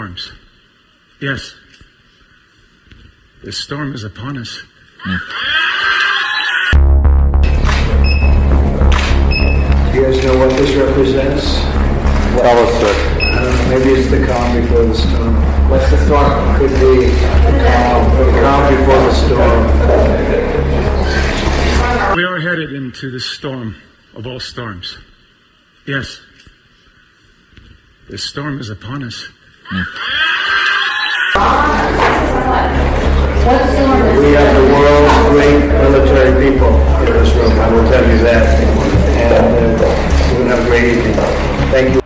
storms. Yes. The storm is upon us. You guys know what this represents? Tell us, sir. I don't know, maybe it's the calm before the storm. What's the storm? Could be the calm, the calm before the storm. We are headed into the storm of all storms. Yes. The storm is upon us. We have the world's great military people in this room, I will tell you that. And uh, we're going to have a great evening. Thank you.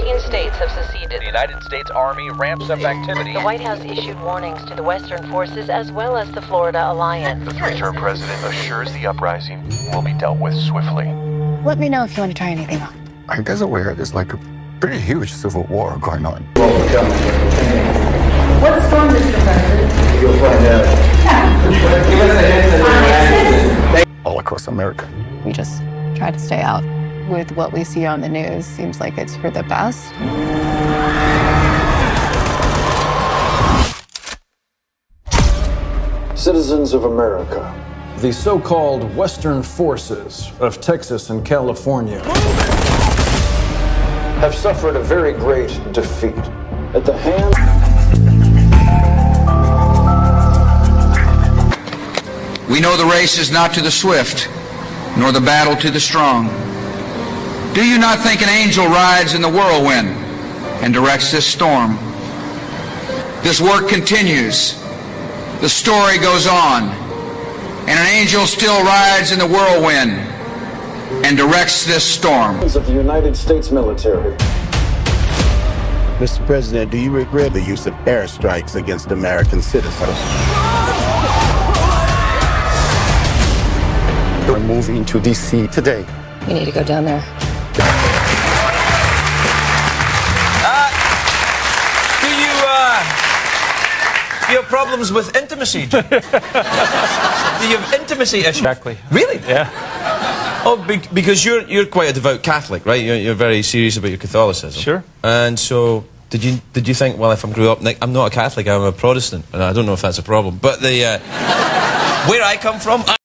Indian states have seceded. The United States Army ramps up activity. The White House issued warnings to the Western forces as well as the Florida Alliance. The three-term president assures the uprising will be dealt with swiftly. Let me know if you want to try anything on. Are you guys aware there's like a pretty huge civil war going on? What storm, Mr. President? You'll find out. All across America. We just try to stay out. With what we see on the news, seems like it's for the best. Citizens of America. The so called Western forces of Texas and California have suffered a very great defeat at the hand. We know the race is not to the swift, nor the battle to the strong. Do you not think an angel rides in the whirlwind and directs this storm? This work continues. The story goes on. And an angel still rides in the whirlwind and directs this storm. Of the United States military. Mr. President, do you regret the use of airstrikes against American citizens? We're moving to D.C. today. We need to go down there. Do you, uh, do you have problems with intimacy? do you have intimacy issues? Exactly. Really? Yeah. Oh, be- because you're you're quite a devout Catholic, right? You're, you're very serious about your Catholicism. Sure. And so, did you did you think, well, if I'm grew up, Nick, I'm not a Catholic, I'm a Protestant, and I don't know if that's a problem. But the uh, where I come from. I-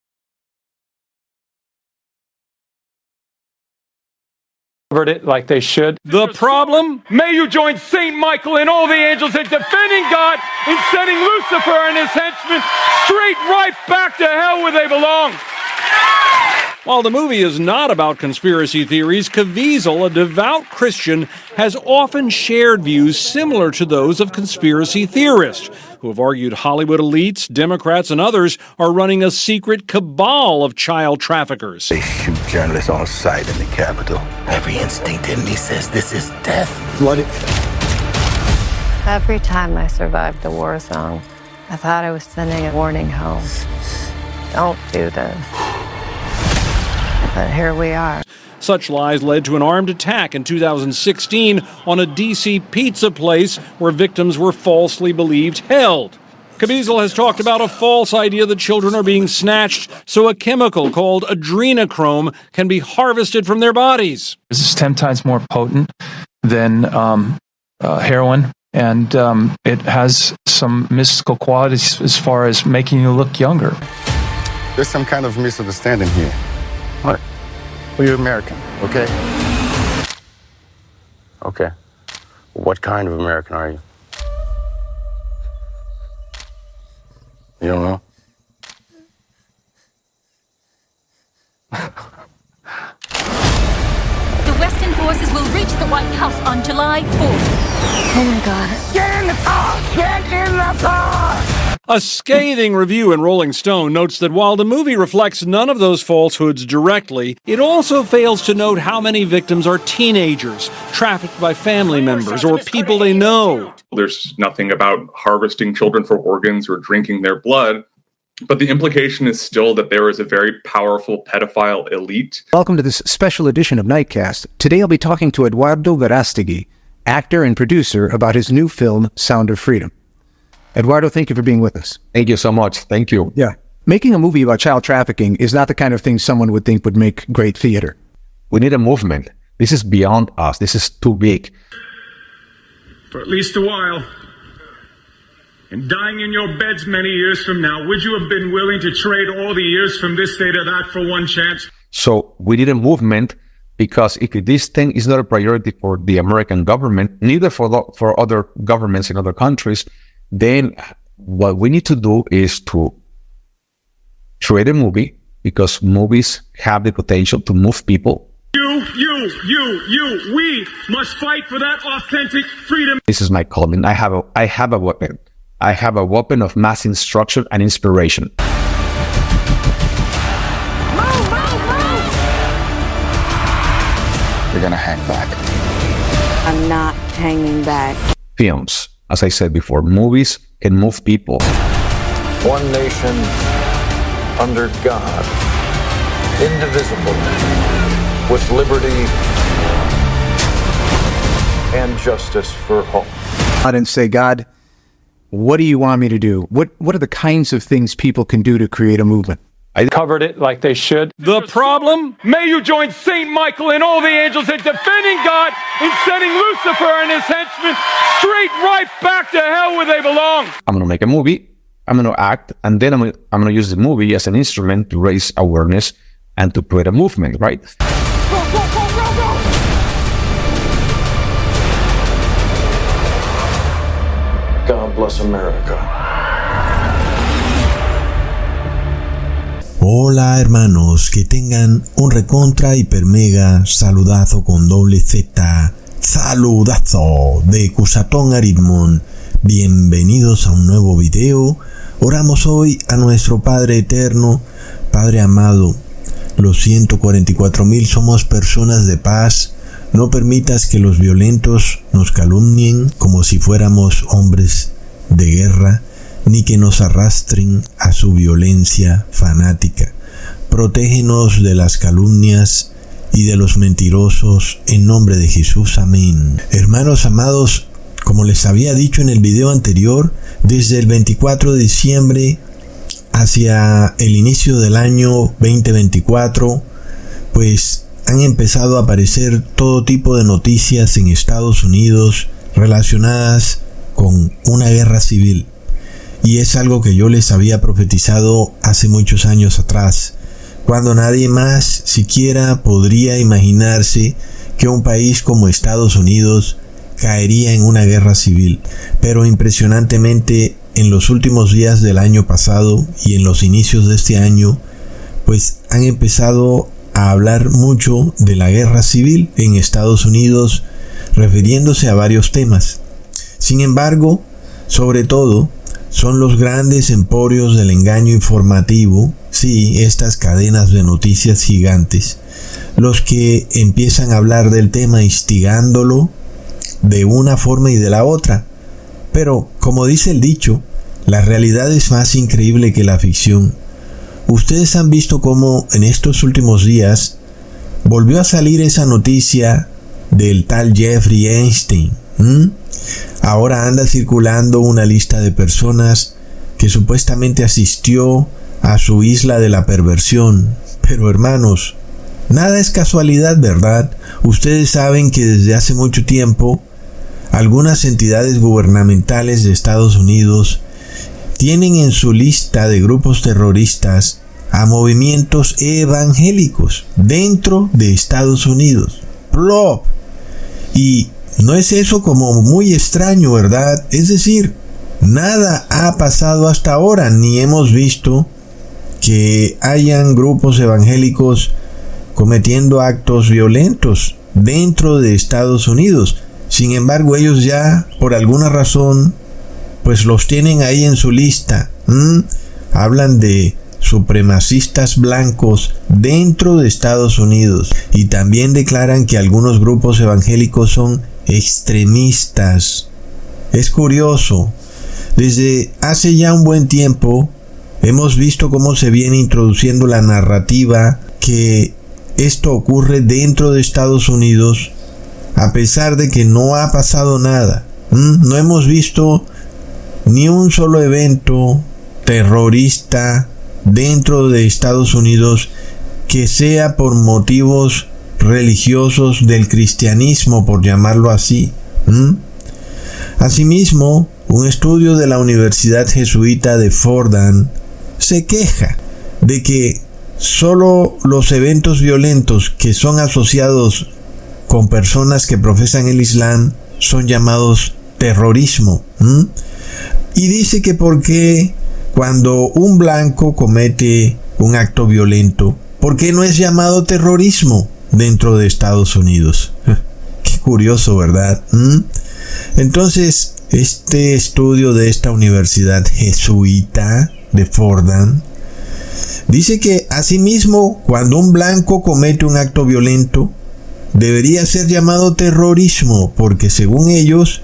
Covered it like they should. The problem? May you join Saint Michael and all the angels in defending God and sending Lucifer and his henchmen straight right back to hell where they belong. While the movie is not about conspiracy theories, Caviezel, a devout Christian, has often shared views similar to those of conspiracy theorists, who have argued Hollywood elites, Democrats, and others are running a secret cabal of child traffickers. They shoot journalists on sight in the Capitol. Every instinct in me says this is death. Flooded. Every time I survived the war zone, I thought I was sending a warning home. Don't do this. But here we are. Such lies led to an armed attack in 2016 on a D.C. pizza place where victims were falsely believed held. Caviezel has talked about a false idea that children are being snatched so a chemical called adrenochrome can be harvested from their bodies. This is 10 times more potent than um, uh, heroin, and um, it has some mystical qualities as far as making you look younger. There's some kind of misunderstanding here. What? Well, you're American, okay? Okay. What kind of American are you? You don't know? The Western forces will reach the White House on July 4th. Oh my God. Get in the car! Get in the car! A scathing review in Rolling Stone notes that while the movie reflects none of those falsehoods directly, it also fails to note how many victims are teenagers, trafficked by family members, or people they know. There's nothing about harvesting children for organs or drinking their blood. But the implication is still that there is a very powerful pedophile elite. Welcome to this special edition of Nightcast. Today I'll be talking to Eduardo Verastegui, actor and producer, about his new film, Sound of Freedom. Eduardo, thank you for being with us. Thank you so much. Thank you. Yeah. Making a movie about child trafficking is not the kind of thing someone would think would make great theater. We need a movement This is beyond us. This is too big. For at least a while. And dying in your beds many years from now, would you have been willing to trade all the years from this day to that for one chance? So we need a movement because if this thing is not a priority for the American government, neither for the, for other governments in other countries, then what we need to do is to create a movie because movies have the potential to move people. You, you, you, you, we must fight for that authentic freedom. This is my calling. I have a I have a weapon. I have a weapon of mass instruction and inspiration. Move, move, move. You're gonna hang back. I'm not hanging back. Films, as I said before, movies can move people. One nation under God, indivisible, with liberty and justice for all. I didn't say, God, what do you want me to do? What what are the kinds of things people can do to create a movement? I covered it like they should. The problem? May you join Saint Michael and all the angels in defending God and sending Lucifer and his henchmen straight right back to hell where they belong. I'm gonna make a movie. I'm gonna act, and then I'm gonna, I'm gonna use the movie as an instrument to raise awareness and to create a movement, right? God bless America. Hola hermanos, que tengan un recontra hiper mega saludazo con doble Z, saludazo de Cusatón Aritmon. Bienvenidos a un nuevo video. Oramos hoy a nuestro Padre Eterno, Padre amado. Los 144 mil somos personas de paz. No permitas que los violentos nos calumnien como si fuéramos hombres de guerra ni que nos arrastren a su violencia fanática. Protégenos de las calumnias y de los mentirosos en nombre de Jesús. Amén. Hermanos amados, como les había dicho en el video anterior, desde el 24 de diciembre hacia el inicio del año 2024, pues han empezado a aparecer todo tipo de noticias en Estados Unidos relacionadas con una guerra civil y es algo que yo les había profetizado hace muchos años atrás, cuando nadie más siquiera podría imaginarse que un país como Estados Unidos caería en una guerra civil. Pero impresionantemente en los últimos días del año pasado y en los inicios de este año, pues han empezado a hablar mucho de la guerra civil en Estados Unidos, refiriéndose a varios temas. Sin embargo, sobre todo, son los grandes emporios del engaño informativo, sí, estas cadenas de noticias gigantes, los que empiezan a hablar del tema instigándolo de una forma y de la otra. Pero, como dice el dicho, la realidad es más increíble que la ficción. Ustedes han visto cómo en estos últimos días volvió a salir esa noticia del tal Jeffrey Einstein. Ahora anda circulando una lista de personas que supuestamente asistió a su isla de la perversión. Pero hermanos, nada es casualidad, ¿verdad? Ustedes saben que desde hace mucho tiempo algunas entidades gubernamentales de Estados Unidos tienen en su lista de grupos terroristas a movimientos evangélicos dentro de Estados Unidos. ¡Plop! Y no es eso como muy extraño, ¿verdad? Es decir, nada ha pasado hasta ahora, ni hemos visto que hayan grupos evangélicos cometiendo actos violentos dentro de Estados Unidos. Sin embargo, ellos ya, por alguna razón, pues los tienen ahí en su lista. Hablan de supremacistas blancos dentro de Estados Unidos y también declaran que algunos grupos evangélicos son extremistas. Es curioso, desde hace ya un buen tiempo hemos visto cómo se viene introduciendo la narrativa que esto ocurre dentro de Estados Unidos a pesar de que no ha pasado nada. No hemos visto ni un solo evento terrorista dentro de Estados Unidos que sea por motivos religiosos del cristianismo, por llamarlo así. Asimismo, un estudio de la Universidad Jesuita de Fordham se queja de que solo los eventos violentos que son asociados con personas que profesan el Islam son llamados terrorismo. Y dice que porque cuando un blanco comete un acto violento, ¿por qué no es llamado terrorismo dentro de Estados Unidos? Qué curioso, ¿verdad? Entonces, este estudio de esta universidad jesuita de Fordham dice que asimismo cuando un blanco comete un acto violento debería ser llamado terrorismo porque según ellos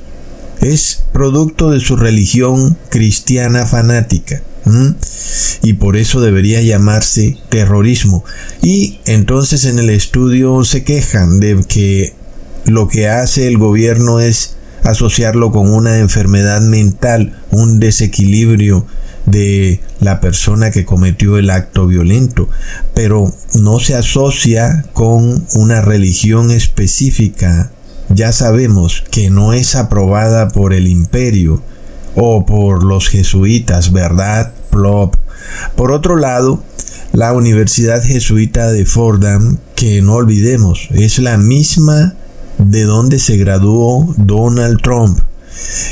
es producto de su religión cristiana fanática. Y por eso debería llamarse terrorismo. Y entonces en el estudio se quejan de que lo que hace el gobierno es asociarlo con una enfermedad mental, un desequilibrio de la persona que cometió el acto violento, pero no se asocia con una religión específica. Ya sabemos que no es aprobada por el imperio o por los jesuitas, ¿verdad? Plop. Por otro lado, la Universidad Jesuita de Fordham, que no olvidemos, es la misma de donde se graduó Donald Trump.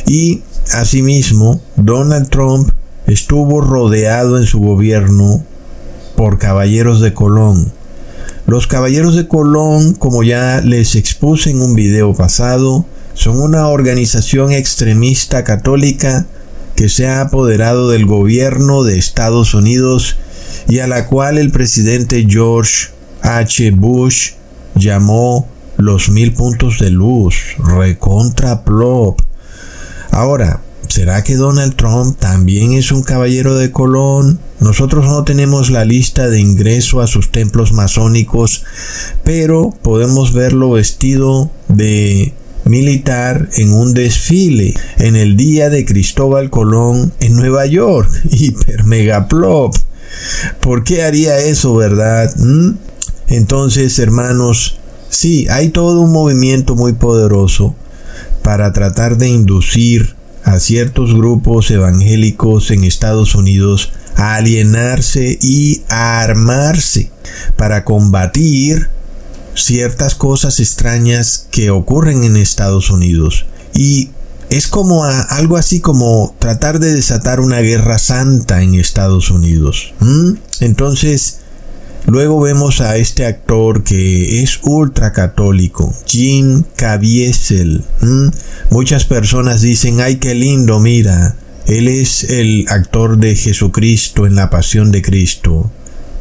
Y asimismo, Donald Trump estuvo rodeado en su gobierno por caballeros de Colón. Los caballeros de Colón, como ya les expuse en un video pasado, son una organización extremista católica que se ha apoderado del gobierno de Estados Unidos y a la cual el presidente George H. Bush llamó los mil puntos de luz, recontra plop. Ahora, ¿será que Donald Trump también es un caballero de Colón? Nosotros no tenemos la lista de ingreso a sus templos masónicos, pero podemos verlo vestido de militar en un desfile en el día de Cristóbal Colón en Nueva York. Hiper megaplop. ¿Por qué haría eso, verdad? ¿Mm? Entonces, hermanos, Sí, hay todo un movimiento muy poderoso para tratar de inducir a ciertos grupos evangélicos en Estados Unidos a alienarse y a armarse para combatir ciertas cosas extrañas que ocurren en Estados Unidos. Y es como algo así como tratar de desatar una guerra santa en Estados Unidos. Entonces, Luego vemos a este actor que es ultra católico, Jim Caviezel. Muchas personas dicen, ay, qué lindo, mira, él es el actor de Jesucristo en la Pasión de Cristo.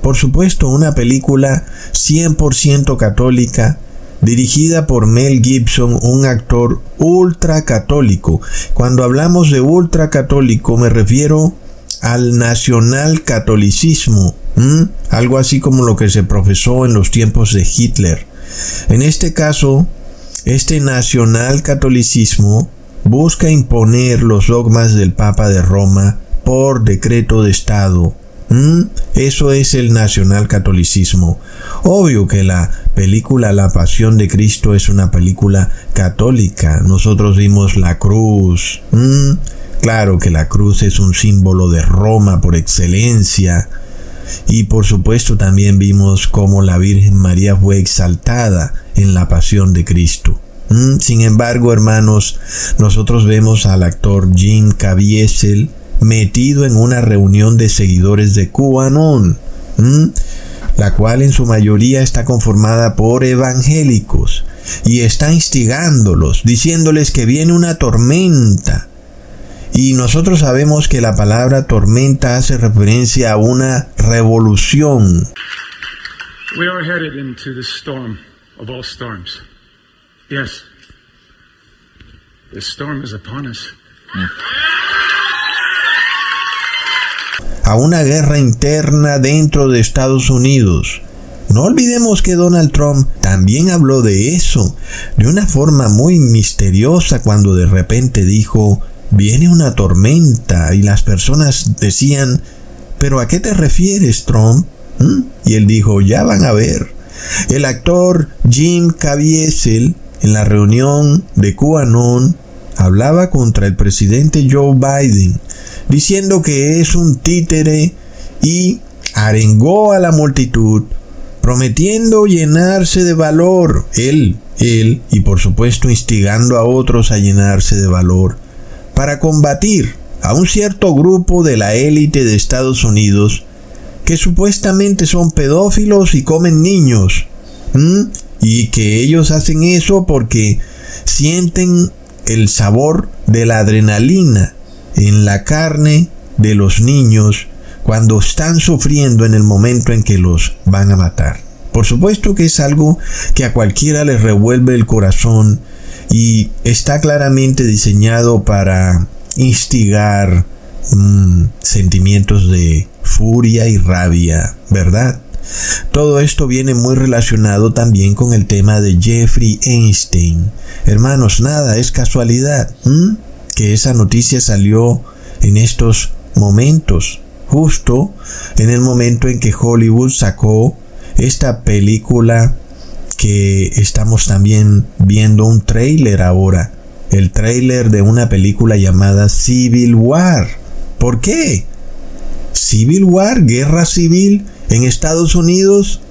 Por supuesto, una película 100% católica, dirigida por Mel Gibson, un actor ultra católico. Cuando hablamos de ultra católico me refiero al nacional catolicismo, algo así como lo que se profesó en los tiempos de Hitler. En este caso, este nacional catolicismo busca imponer los dogmas del Papa de Roma por decreto de Estado. Eso es el nacional catolicismo. Obvio que la película La Pasión de Cristo es una película católica. Nosotros vimos la cruz. Claro que la cruz es un símbolo de Roma por excelencia. Y por supuesto también vimos cómo la Virgen María fue exaltada en la pasión de Cristo. Mm, sin embargo, hermanos, nosotros vemos al actor Jim Caviezel metido en una reunión de seguidores de QAnon, mm, la cual en su mayoría está conformada por evangélicos, y está instigándolos, diciéndoles que viene una tormenta, y nosotros sabemos que la palabra tormenta hace referencia a una revolución. We are headed into the storm of all storms. Yes. The storm is upon us. A una guerra interna dentro de Estados Unidos. No olvidemos que Donald Trump también habló de eso, de una forma muy misteriosa cuando de repente dijo, viene una tormenta y las personas decían, pero ¿a qué te refieres, Trump? ¿Mm? Y él dijo, ya van a ver, El actor Jim Caviezel en la reunión de QAnon hablaba contra el presidente Joe Biden, diciendo que es un títere y arengó a la multitud, prometiendo llenarse de valor, él, él, y por supuesto instigando a otros a llenarse de valor, para combatir a un cierto grupo de la élite de Estados Unidos que supuestamente son pedófilos y comen niños, y que ellos hacen eso porque sienten el sabor de la adrenalina en la carne de los niños cuando están sufriendo en el momento en que los van a matar. Por supuesto que es algo que a cualquiera les revuelve el corazón y está claramente diseñado para instigar mm, sentimientos de furia y rabia, ¿verdad? Todo esto viene muy relacionado también con el tema de Jeffrey Einstein. Hermanos, nada es casualidad que esa noticia salió en estos momentos justo en el momento en que Hollywood sacó esta película que estamos también viendo un trailer ahora, el trailer de una película llamada Civil War. ¿Por qué? Civil War, guerra civil en Estados Unidos.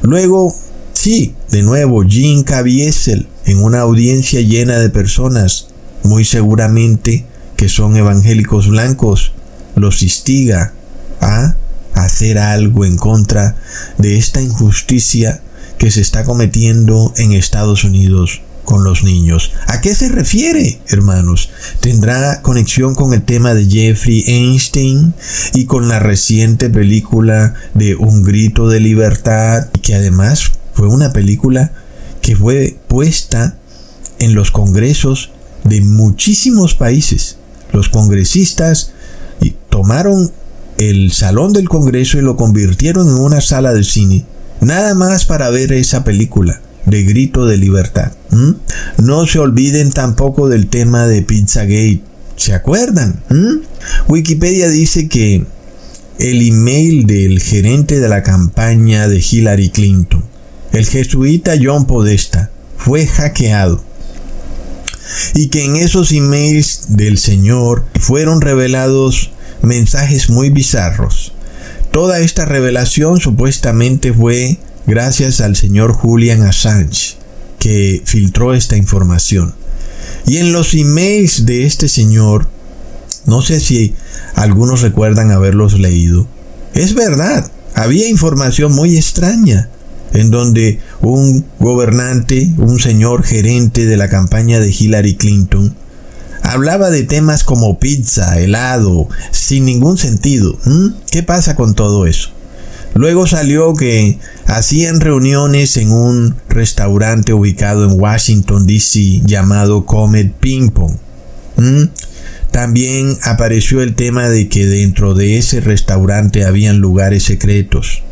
Luego, sí, de nuevo, Jim Caviezel en una audiencia llena de personas, muy seguramente que son evangélicos blancos, los instiga a hacer algo en contra de esta injusticia que se está cometiendo en Estados Unidos con los niños. ¿A qué se refiere, hermanos? ¿Tendrá conexión con el tema de Jeffrey Einstein y con la reciente película de Un grito de libertad, que además fue una película que fue puesta en los congresos de muchísimos países? Los congresistas tomaron el salón del Congreso y lo convirtieron en una sala de cine, nada más para ver esa película de grito de libertad. No se olviden tampoco del tema de Pizzagate. ¿Se acuerdan? Wikipedia dice que el email del gerente de la campaña de Hillary Clinton, el jesuita John Podesta, fue hackeado y que en esos emails del señor fueron revelados mensajes muy bizarros. Toda esta revelación supuestamente fue gracias al señor Julian Assange, que filtró esta información. Y en los emails de este señor, no sé si algunos recuerdan haberlos leído, es verdad, había información muy extraña en donde un gobernante, un señor gerente de la campaña de Hillary Clinton, hablaba de temas como pizza, helado, sin ningún sentido. ¿Qué pasa con todo eso? Luego salió que hacían reuniones en un restaurante ubicado en Washington, D.C. llamado Comet Ping Pong. También apareció el tema de que dentro de ese restaurante habían lugares secretos.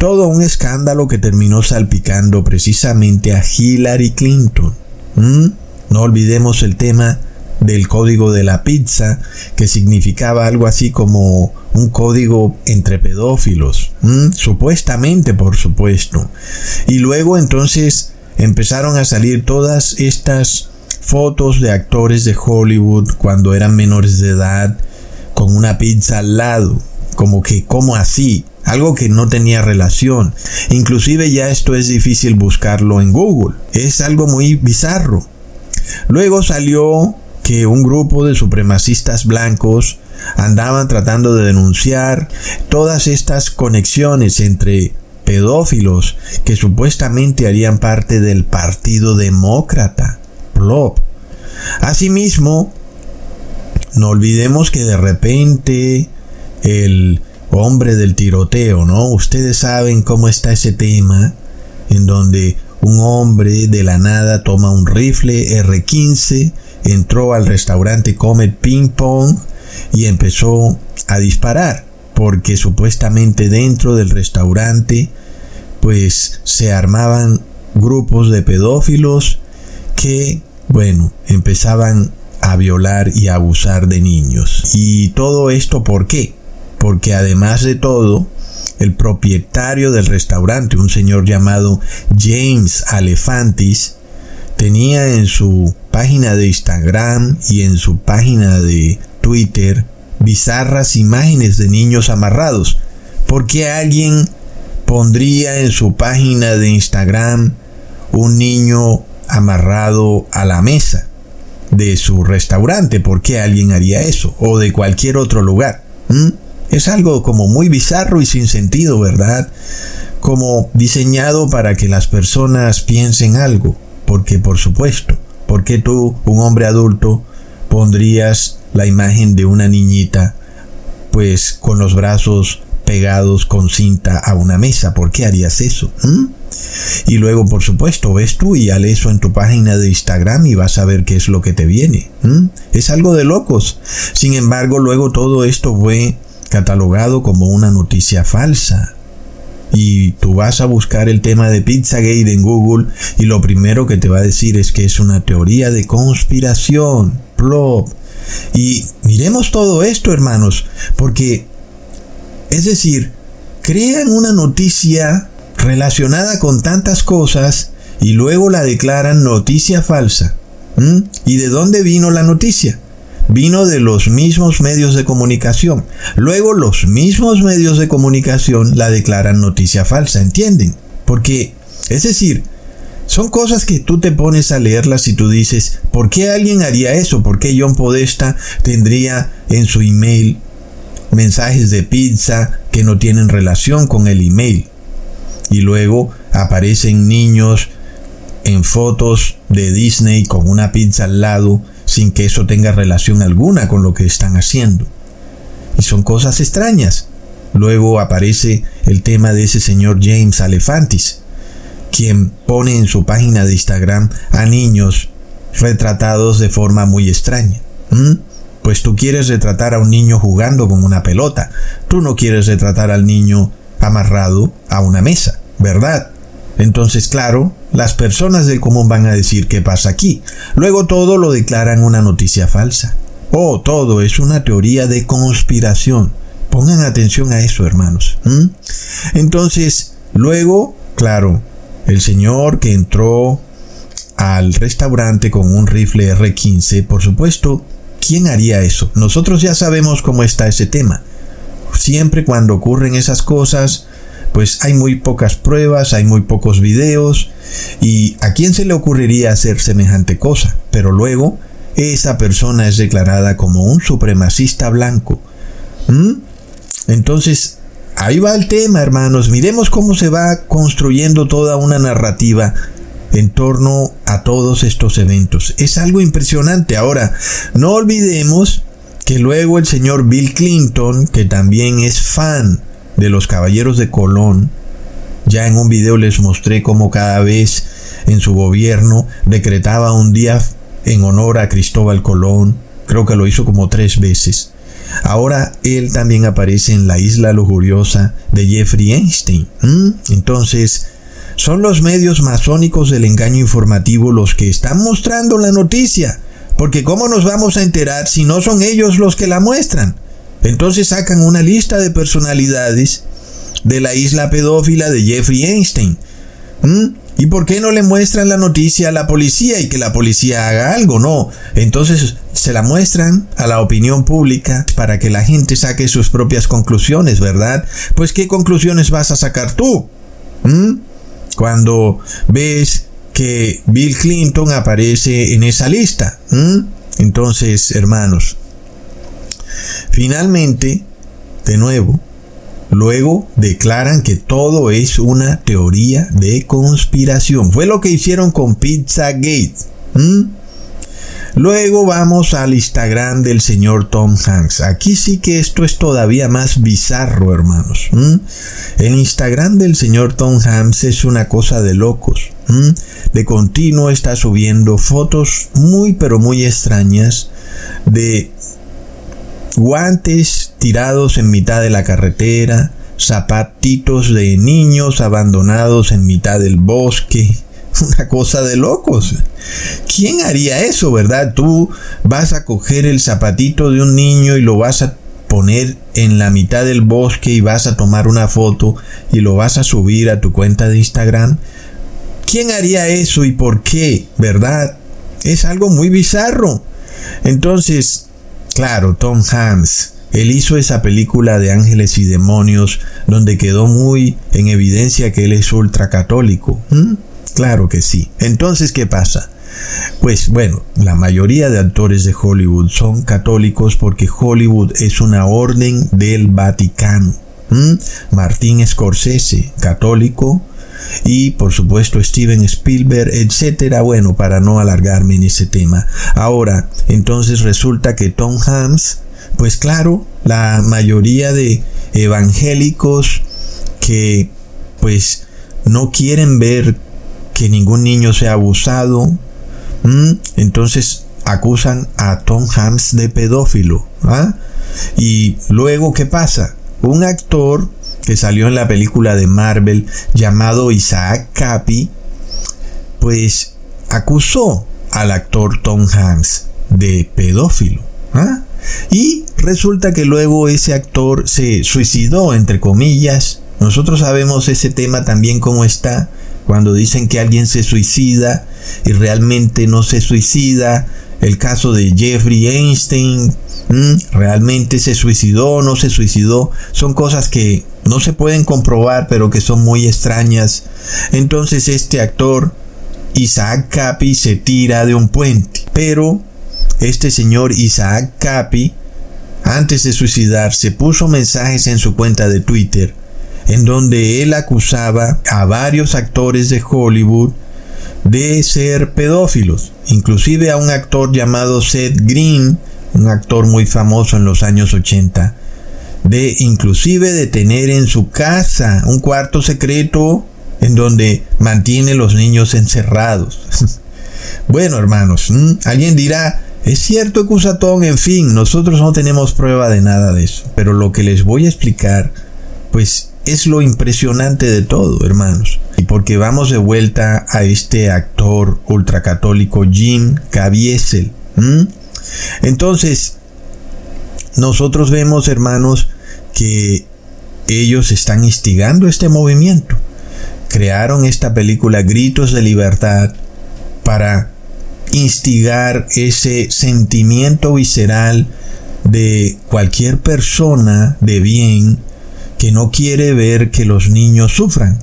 Todo un escándalo que terminó salpicando precisamente a Hillary Clinton. No olvidemos el tema del código de la pizza, que significaba algo así como un código entre pedófilos, supuestamente por supuesto. Y luego entonces empezaron a salir todas estas fotos de actores de Hollywood cuando eran menores de edad con una pizza al lado, como que, ¿cómo así? Algo que no tenía relación. Inclusive ya esto es difícil buscarlo en Google. Es algo muy bizarro. Luego salió que un grupo de supremacistas blancos andaban tratando de denunciar todas estas conexiones entre pedófilos que supuestamente harían parte del Partido Demócrata, PLOP. Asimismo, no olvidemos que de repente el hombre del tiroteo, ¿no? Ustedes saben cómo está ese tema, en donde un hombre de la nada toma un rifle R15 entró al restaurante Comet Ping Pong y empezó a disparar, porque supuestamente dentro del restaurante pues se armaban grupos de pedófilos que, bueno, empezaban a violar y abusar de niños. Y todo esto ¿por qué? Porque además de todo, el propietario del restaurante, un señor llamado James Alefantis, tenía en su página de Instagram y en su página de Twitter bizarras imágenes de niños amarrados. ¿Por qué alguien pondría en su página de Instagram un niño amarrado a la mesa de su restaurante? ¿Por qué alguien haría eso? O de cualquier otro lugar. Es algo como muy bizarro y sin sentido, ¿verdad? Como diseñado para que las personas piensen algo. Porque por supuesto, ¿por qué tú, un hombre adulto, pondrías la imagen de una niñita pues con los brazos pegados con cinta a una mesa? ¿Por qué harías eso? ¿Mm? Y luego, por supuesto, ves tú y al eso en tu página de Instagram y vas a ver qué es lo que te viene. ¿Mm? Es algo de locos. Sin embargo, luego todo esto fue catalogado como una noticia falsa. Y tú vas a buscar el tema de Pizzagate en Google y lo primero que te va a decir es que es una teoría de conspiración. Plop. Y miremos todo esto, hermanos, porque, es decir, crean una noticia relacionada con tantas cosas y luego la declaran noticia falsa. ¿Y de dónde vino la noticia? Vino de los mismos medios de comunicación. Luego los mismos medios de comunicación la declaran noticia falsa, ¿entienden? Porque, es decir, son cosas que tú te pones a leerlas y tú dices, ¿por qué alguien haría eso? ¿Por qué John Podesta tendría en su email mensajes de pizza que no tienen relación con el email? Y luego aparecen niños en fotos de Disney con una pizza al lado sin que eso tenga relación alguna con lo que están haciendo. Y son cosas extrañas. Luego aparece el tema de ese señor James Alefantis, quien pone en su página de Instagram a niños retratados de forma muy extraña. Pues tú quieres retratar a un niño jugando con una pelota, tú no quieres retratar al niño amarrado a una mesa, ¿verdad? Entonces, claro, las personas del común van a decir qué pasa aquí. Luego todo lo declaran una noticia falsa. Oh, todo es una teoría de conspiración. Pongan atención a eso, hermanos. Entonces, luego, claro, el señor que entró al restaurante con un rifle R15, por supuesto, ¿quién haría eso? Nosotros ya sabemos cómo está ese tema. Siempre cuando ocurren esas cosas, pues hay muy pocas pruebas, hay muy pocos videos y a quién se le ocurriría hacer semejante cosa. Pero luego esa persona es declarada como un supremacista blanco. ¿Mm? Entonces, ahí va el tema, hermanos. Miremos cómo se va construyendo toda una narrativa en torno a todos estos eventos. Es algo impresionante. Ahora, no olvidemos que luego el señor Bill Clinton, que también es fan de los caballeros de Colón, ya en un video les mostré cómo cada vez en su gobierno decretaba un día en honor a Cristóbal Colón, creo que lo hizo como tres veces. Ahora él también aparece en la isla lujuriosa de Jeffrey Einstein. Entonces, son los medios masónicos del engaño informativo los que están mostrando la noticia. Porque ¿cómo nos vamos a enterar si no son ellos los que la muestran? Entonces sacan una lista de personalidades de la isla pedófila de Jeffrey Einstein. ¿Y por qué no le muestran la noticia a la policía y que la policía haga algo? No. Entonces se la muestran a la opinión pública para que la gente saque sus propias conclusiones, ¿verdad? Pues ¿qué conclusiones vas a sacar tú? Cuando ves que Bill Clinton aparece en esa lista. Entonces, hermanos, Finalmente, de nuevo, luego declaran que todo es una teoría de conspiración. Fue lo que hicieron con Pizzagate. Luego vamos al Instagram del señor Tom Hanks. Aquí sí que esto es todavía más bizarro, hermanos. El Instagram del señor Tom Hanks es una cosa de locos. De continuo está subiendo fotos muy pero muy extrañas de guantes tirados en mitad de la carretera, zapatitos de niños abandonados en mitad del bosque. Una cosa de locos. ¿Quién haría eso, verdad? Tú vas a coger el zapatito de un niño y lo vas a poner en la mitad del bosque y vas a tomar una foto y lo vas a subir a tu cuenta de Instagram? ¿Quién haría eso y por qué? ¿Verdad? Es algo muy bizarro. Entonces, claro, Tom Hanks, él hizo esa película de ángeles y demonios donde quedó muy en evidencia que él es ultracatólico. ¿Mm? Claro que sí. Entonces, ¿qué pasa? Pues bueno, la mayoría de actores de Hollywood son católicos porque Hollywood es una orden del Vaticano. ¿Mm? Martín Scorsese, católico, y por supuesto Steven Spielberg, etcétera. Bueno, para no alargarme en ese tema. Ahora, entonces resulta que Tom Hanks, pues claro, la mayoría de evangélicos que pues no quieren ver que ningún niño sea abusado, entonces acusan a Tom Hanks de pedófilo. ¿ah? Y luego, ¿qué pasa? Un actor que salió en la película de Marvel llamado Isaac Capi, pues acusó al actor Tom Hanks de pedófilo. ¿ah? Y resulta que luego ese actor se suicidó, entre comillas. Nosotros sabemos ese tema también cómo está cuando dicen que alguien se suicida y realmente no se suicida. El caso de Jeffrey Einstein, realmente se suicidó o no se suicidó, son cosas que no se pueden comprobar, pero que son muy extrañas. Entonces este actor, Isaac Capi, se tira de un puente. Pero este señor Isaac Capi, antes de suicidarse, puso mensajes en su cuenta de Twitter en donde él acusaba a varios actores de Hollywood de ser pedófilos, inclusive a un actor llamado Seth Green, un actor muy famoso en los años 80, de inclusive de tener en su casa un cuarto secreto en donde mantiene los niños encerrados. bueno, hermanos, alguien dirá, es cierto, Cusatón, en fin, nosotros no tenemos prueba de nada de eso, pero lo que les voy a explicar, pues es lo impresionante de todo, hermanos. Y porque vamos de vuelta a este actor ultracatólico Jim Caviezel. Entonces, nosotros vemos, hermanos, que ellos están instigando este movimiento. Crearon esta película Gritos de Libertad para instigar ese sentimiento visceral de cualquier persona de bien que no quiere ver que los niños sufran.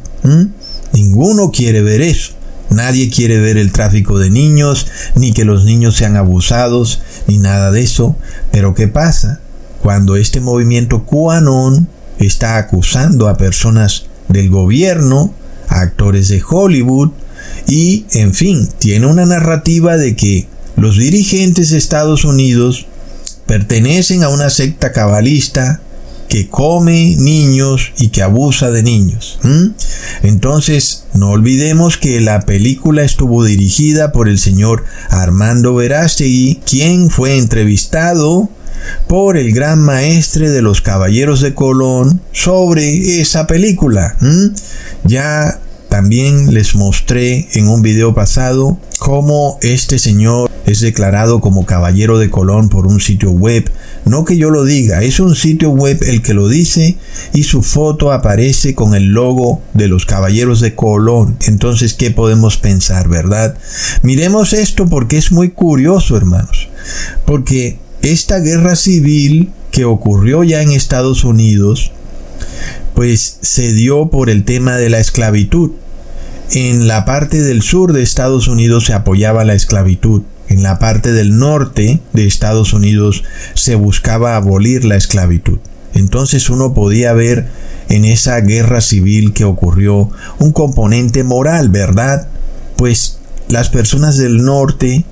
Ninguno quiere ver eso. Nadie quiere ver el tráfico de niños, ni que los niños sean abusados, ni nada de eso. Pero ¿qué pasa? Cuando este movimiento QAnon está acusando a personas del gobierno, a actores de Hollywood, y, en fin, tiene una narrativa de que los dirigentes de Estados Unidos pertenecen a una secta cabalista que come niños y que abusa de niños. Entonces, no olvidemos que la película estuvo dirigida por el señor Armando Verástegui, quien fue entrevistado por el gran maestre de los Caballeros de Colón sobre esa película. Ya también les mostré en un video pasado cómo este señor es declarado como caballero de Colón por un sitio web. No que yo lo diga, es un sitio web el que lo dice y su foto aparece con el logo de los caballeros de Colón. Entonces, ¿qué podemos pensar, verdad? Miremos esto porque es muy curioso, hermanos. Porque esta guerra civil que ocurrió ya en Estados Unidos, pues se dio por el tema de la esclavitud. En la parte del sur de Estados Unidos se apoyaba la esclavitud. En la parte del norte de Estados Unidos se buscaba abolir la esclavitud. Entonces uno podía ver en esa guerra civil que ocurrió un componente moral, ¿verdad? Pues las personas del norte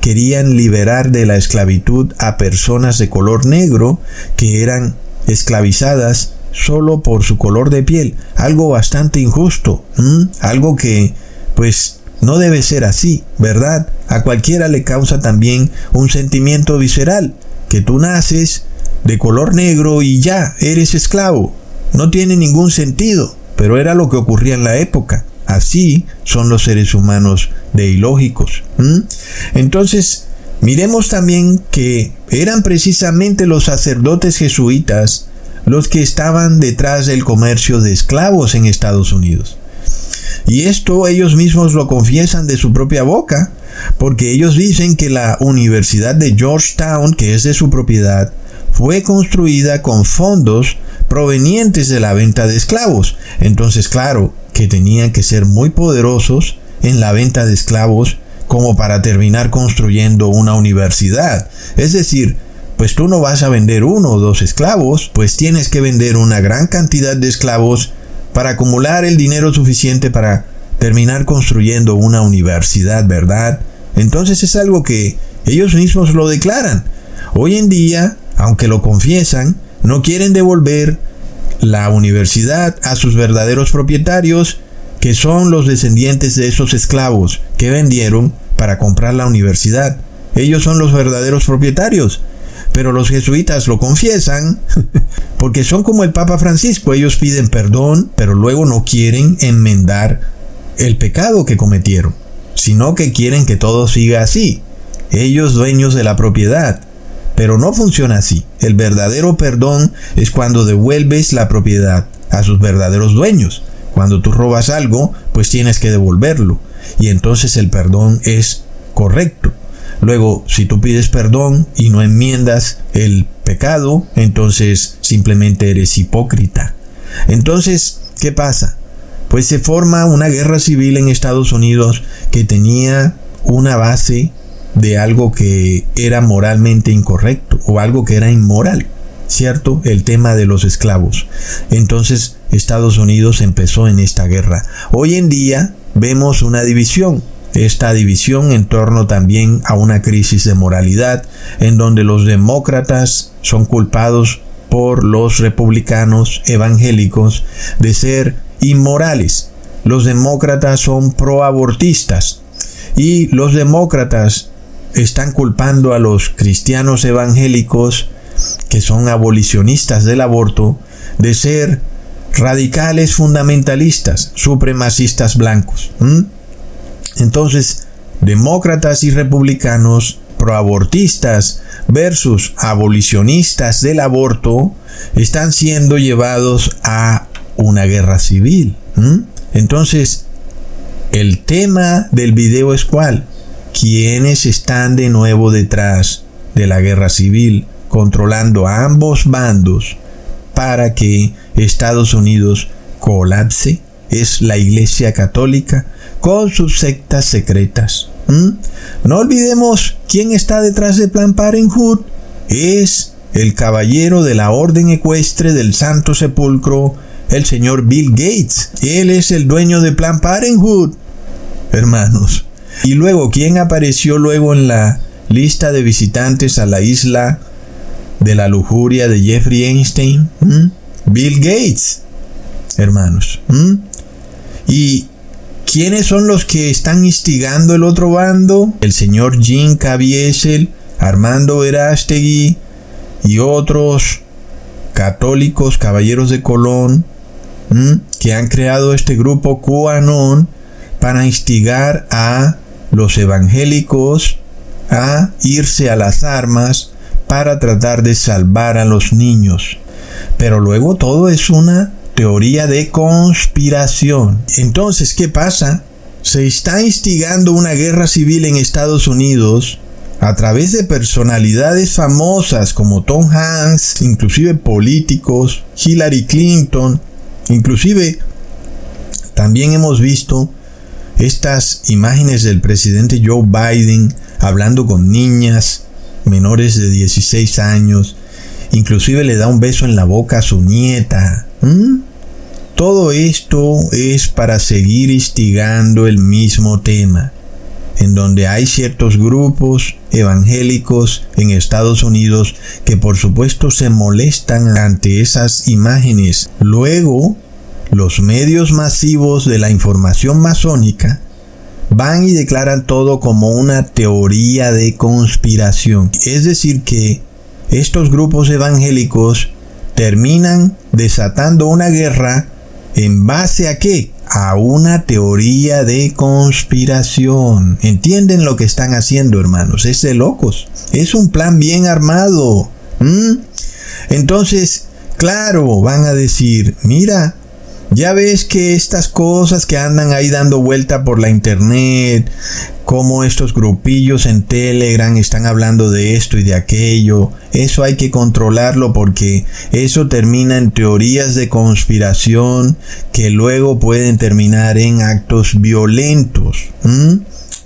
querían liberar de la esclavitud a personas de color negro que eran esclavizadas solo por su color de piel, algo bastante injusto, algo que pues no debe ser así, ¿verdad? A cualquiera le causa también un sentimiento visceral, que tú naces de color negro y ya eres esclavo. No tiene ningún sentido, pero era lo que ocurría en la época. Así son los seres humanos de ilógicos. Entonces, Miremos también que eran precisamente los sacerdotes jesuitas los que estaban detrás del comercio de esclavos en Estados Unidos. Y esto ellos mismos lo confiesan de su propia boca, porque ellos dicen que la Universidad de Georgetown, que es de su propiedad, fue construida con fondos provenientes de la venta de esclavos. Entonces, claro, que tenían que ser muy poderosos en la venta de esclavos como para terminar construyendo una universidad. Es decir, pues tú no vas a vender uno o dos esclavos, pues tienes que vender una gran cantidad de esclavos para acumular el dinero suficiente para terminar construyendo una universidad, ¿verdad? Entonces es algo que ellos mismos lo declaran. Hoy en día, aunque lo confiesan, no quieren devolver la universidad a sus verdaderos propietarios, que son los descendientes de esos esclavos que vendieron para comprar la universidad. Ellos son los verdaderos propietarios. Pero los jesuitas lo confiesan porque son como el Papa Francisco. Ellos piden perdón, pero luego no quieren enmendar el pecado que cometieron, sino que quieren que todo siga así. Ellos dueños de la propiedad. Pero no funciona así. El verdadero perdón es cuando devuelves la propiedad a sus verdaderos dueños. Cuando tú robas algo, pues tienes que devolverlo. Y entonces el perdón es correcto. Luego, si tú pides perdón y no enmiendas el pecado, entonces simplemente eres hipócrita. Entonces, ¿qué pasa? Pues se forma una guerra civil en Estados Unidos que tenía una base de algo que era moralmente incorrecto o algo que era inmoral, ¿cierto? El tema de los esclavos. Entonces Estados Unidos empezó en esta guerra. Hoy en día vemos una división esta división en torno también a una crisis de moralidad en donde los demócratas son culpados por los republicanos evangélicos de ser inmorales. Los demócratas son proabortistas y los demócratas están culpando a los cristianos evangélicos que son abolicionistas del aborto de ser radicales fundamentalistas, supremacistas blancos. Entonces, demócratas y republicanos proabortistas versus abolicionistas del aborto están siendo llevados a una guerra civil. Entonces, el tema del video es cuál? ¿Quiénes están de nuevo detrás de la guerra civil, controlando a ambos bandos para que Estados Unidos colapse? Es la Iglesia Católica con sus sectas secretas. No olvidemos quién está detrás de Plan Parenthood. Es el caballero de la Orden Ecuestre del Santo Sepulcro, el señor Bill Gates. Él es el dueño de Plan Parenthood. Hermanos. Y luego, ¿quién apareció luego en la lista de visitantes a la isla de la lujuria de Jeffrey Einstein? Bill Gates. Hermanos. Y ¿Quiénes son los que están instigando el otro bando? El señor Jim Caviezel, Armando Verástegui y otros católicos caballeros de Colón que han creado este grupo QAnon para instigar a los evangélicos a irse a las armas para tratar de salvar a los niños. Pero luego todo es una teoría de conspiración. Entonces, ¿qué pasa? Se está instigando una guerra civil en Estados Unidos a través de personalidades famosas como Tom Hanks, inclusive políticos, Hillary Clinton, inclusive también hemos visto estas imágenes del presidente Joe Biden hablando con niñas menores de 16 años, inclusive le da un beso en la boca a su nieta. Todo esto es para seguir instigando el mismo tema, en donde hay ciertos grupos evangélicos en Estados Unidos que por supuesto se molestan ante esas imágenes. Luego, los medios masivos de la información masónica van y declaran todo como una teoría de conspiración. Es decir, que estos grupos evangélicos terminan desatando una guerra ¿En base a qué? a una teoría de conspiración. ¿Entienden lo que están haciendo, hermanos? Es de locos. Es un plan bien armado. Entonces, claro, van a decir, mira, ya ves que estas cosas que andan ahí dando vuelta por la internet, como estos grupillos en Telegram están hablando de esto y de aquello, eso hay que controlarlo porque eso termina en teorías de conspiración que luego pueden terminar en actos violentos.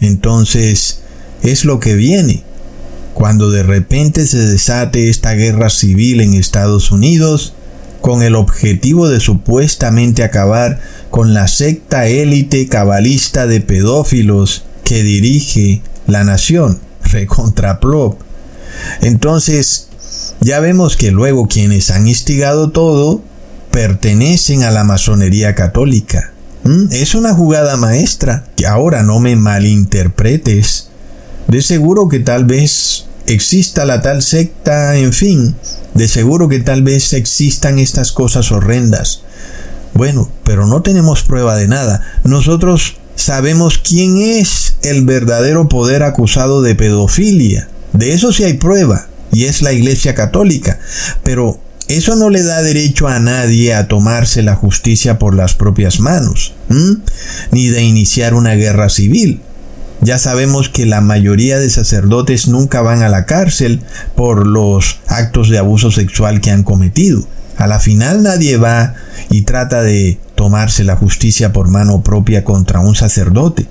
Entonces, es lo que viene. Cuando de repente se desate esta guerra civil en Estados Unidos, con el objetivo de supuestamente acabar con la secta élite cabalista de pedófilos que dirige la nación, recontraplop. Entonces, ya vemos que luego quienes han instigado todo pertenecen a la masonería católica. ¿Mm? Es una jugada maestra, que ahora no me malinterpretes. De seguro que tal vez exista la tal secta, en fin, de seguro que tal vez existan estas cosas horrendas. Bueno, pero no tenemos prueba de nada. Nosotros sabemos quién es el verdadero poder acusado de pedofilia. De eso sí hay prueba, y es la Iglesia Católica. Pero eso no le da derecho a nadie a tomarse la justicia por las propias manos, ni de iniciar una guerra civil. Ya sabemos que la mayoría de sacerdotes nunca van a la cárcel por los actos de abuso sexual que han cometido. A la final nadie va y trata de tomarse la justicia por mano propia contra un sacerdote.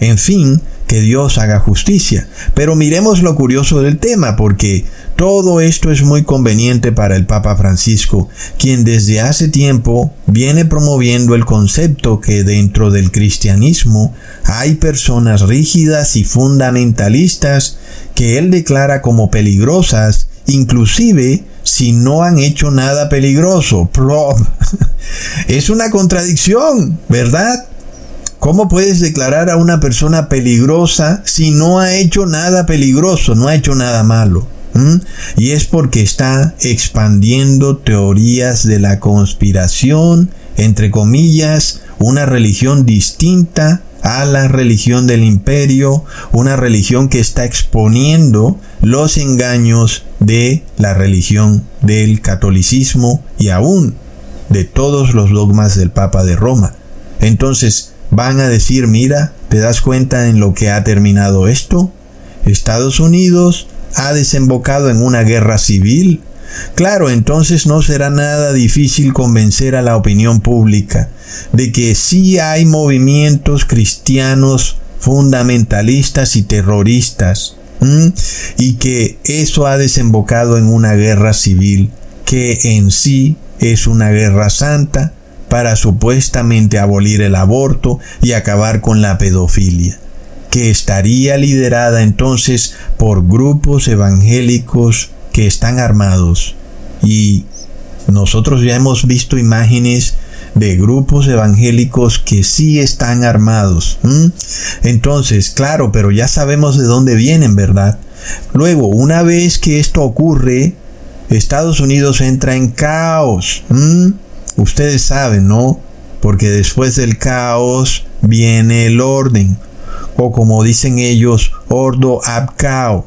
En fin, que Dios haga justicia. Pero miremos lo curioso del tema, porque todo esto es muy conveniente para el Papa Francisco, quien desde hace tiempo viene promoviendo el concepto que dentro del cristianismo hay personas rígidas y fundamentalistas que él declara como peligrosas, inclusive si no han hecho nada peligroso. Es una contradicción, ¿verdad? ¿Cómo puedes declarar a una persona peligrosa si no ha hecho nada peligroso, no ha hecho nada malo? Y es porque está expandiendo teorías de la conspiración, entre comillas, una religión distinta a la religión del imperio, una religión que está exponiendo los engaños de la religión del catolicismo y aún de todos los dogmas del Papa de Roma. Entonces, van a decir, mira, ¿te das cuenta en lo que ha terminado esto? Estados Unidos ha desembocado en una guerra civil. Claro, entonces no será nada difícil convencer a la opinión pública de que sí hay movimientos cristianos fundamentalistas y terroristas, y que eso ha desembocado en una guerra civil, que en sí es una guerra santa, para supuestamente abolir el aborto y acabar con la pedofilia, que estaría liderada entonces por grupos evangélicos que están armados. Y nosotros ya hemos visto imágenes de grupos evangélicos que sí están armados. Entonces, claro, pero ya sabemos de dónde vienen, ¿verdad? Luego, una vez que esto ocurre, Estados Unidos entra en caos. Ustedes saben, ¿no? Porque después del caos viene el orden, o como dicen ellos, ordo ab cao.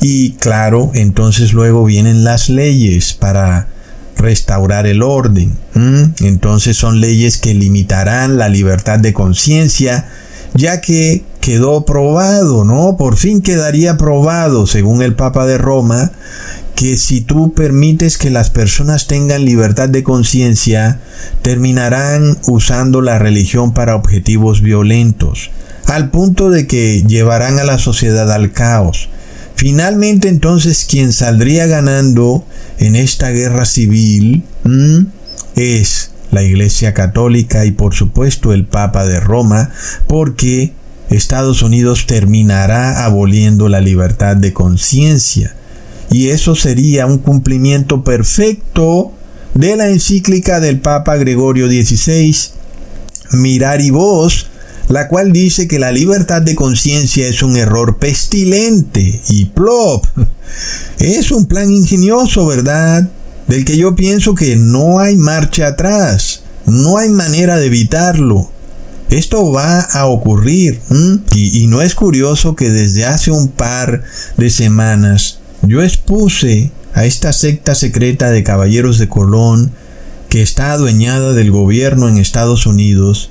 Y claro, entonces luego vienen las leyes para restaurar el orden. Entonces son leyes que limitarán la libertad de conciencia, ya que quedó probado, ¿no? Por fin quedaría probado, según el Papa de Roma, que si tú permites que las personas tengan libertad de conciencia, terminarán usando la religión para objetivos violentos, al punto de que llevarán a la sociedad al caos. Finalmente entonces quien saldría ganando en esta guerra civil es la Iglesia Católica y por supuesto el Papa de Roma, porque Estados Unidos terminará aboliendo la libertad de conciencia y eso sería un cumplimiento perfecto de la encíclica del Papa Gregorio XVI, Mirari Vos, la cual dice que la libertad de conciencia es un error pestilente y plop. Es un plan ingenioso, ¿verdad? Del que yo pienso que no hay marcha atrás. No hay manera de evitarlo. Esto va a ocurrir. Y, y no es curioso que desde hace un par de semanas yo expuse a esta secta secreta de caballeros de Colón que está adueñada del gobierno en Estados Unidos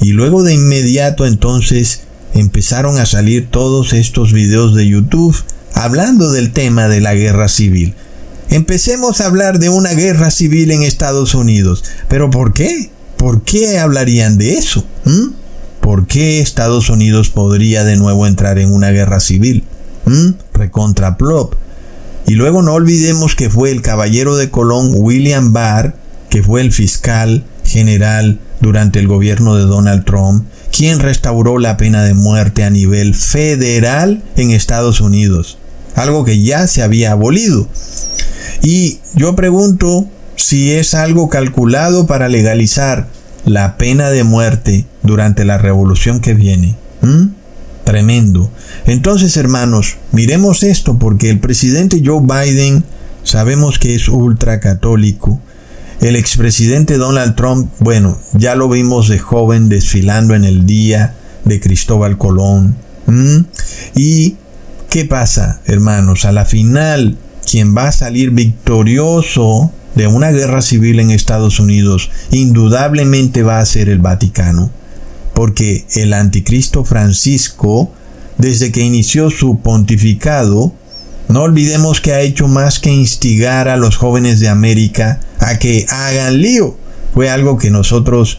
y luego de inmediato entonces empezaron a salir todos estos videos de YouTube hablando del tema de la guerra civil. Empecemos a hablar de una guerra civil en Estados Unidos. ¿Pero por qué? ¿Por qué hablarían de eso? ¿Mm? ¿Por qué Estados Unidos podría de nuevo entrar en una guerra civil? ¿Mm? Recontra Plop. Y luego no olvidemos que fue el caballero de Colón William Barr, que fue el fiscal general durante el gobierno de Donald Trump, quien restauró la pena de muerte a nivel federal en Estados Unidos, algo que ya se había abolido. Y yo pregunto si es algo calculado para legalizar la pena de muerte durante la revolución que viene. Tremendo. Entonces, hermanos, miremos esto porque el presidente Joe Biden sabemos que es ultracatólico. El expresidente Donald Trump, bueno, ya lo vimos de joven desfilando en el día de Cristóbal Colón. ¿Y qué pasa, hermanos? A la final, quien va a salir victorioso de una guerra civil en Estados Unidos, indudablemente va a ser el Vaticano porque el anticristo Francisco, desde que inició su pontificado, no olvidemos que ha hecho más que instigar a los jóvenes de América a que hagan lío. Fue algo que nosotros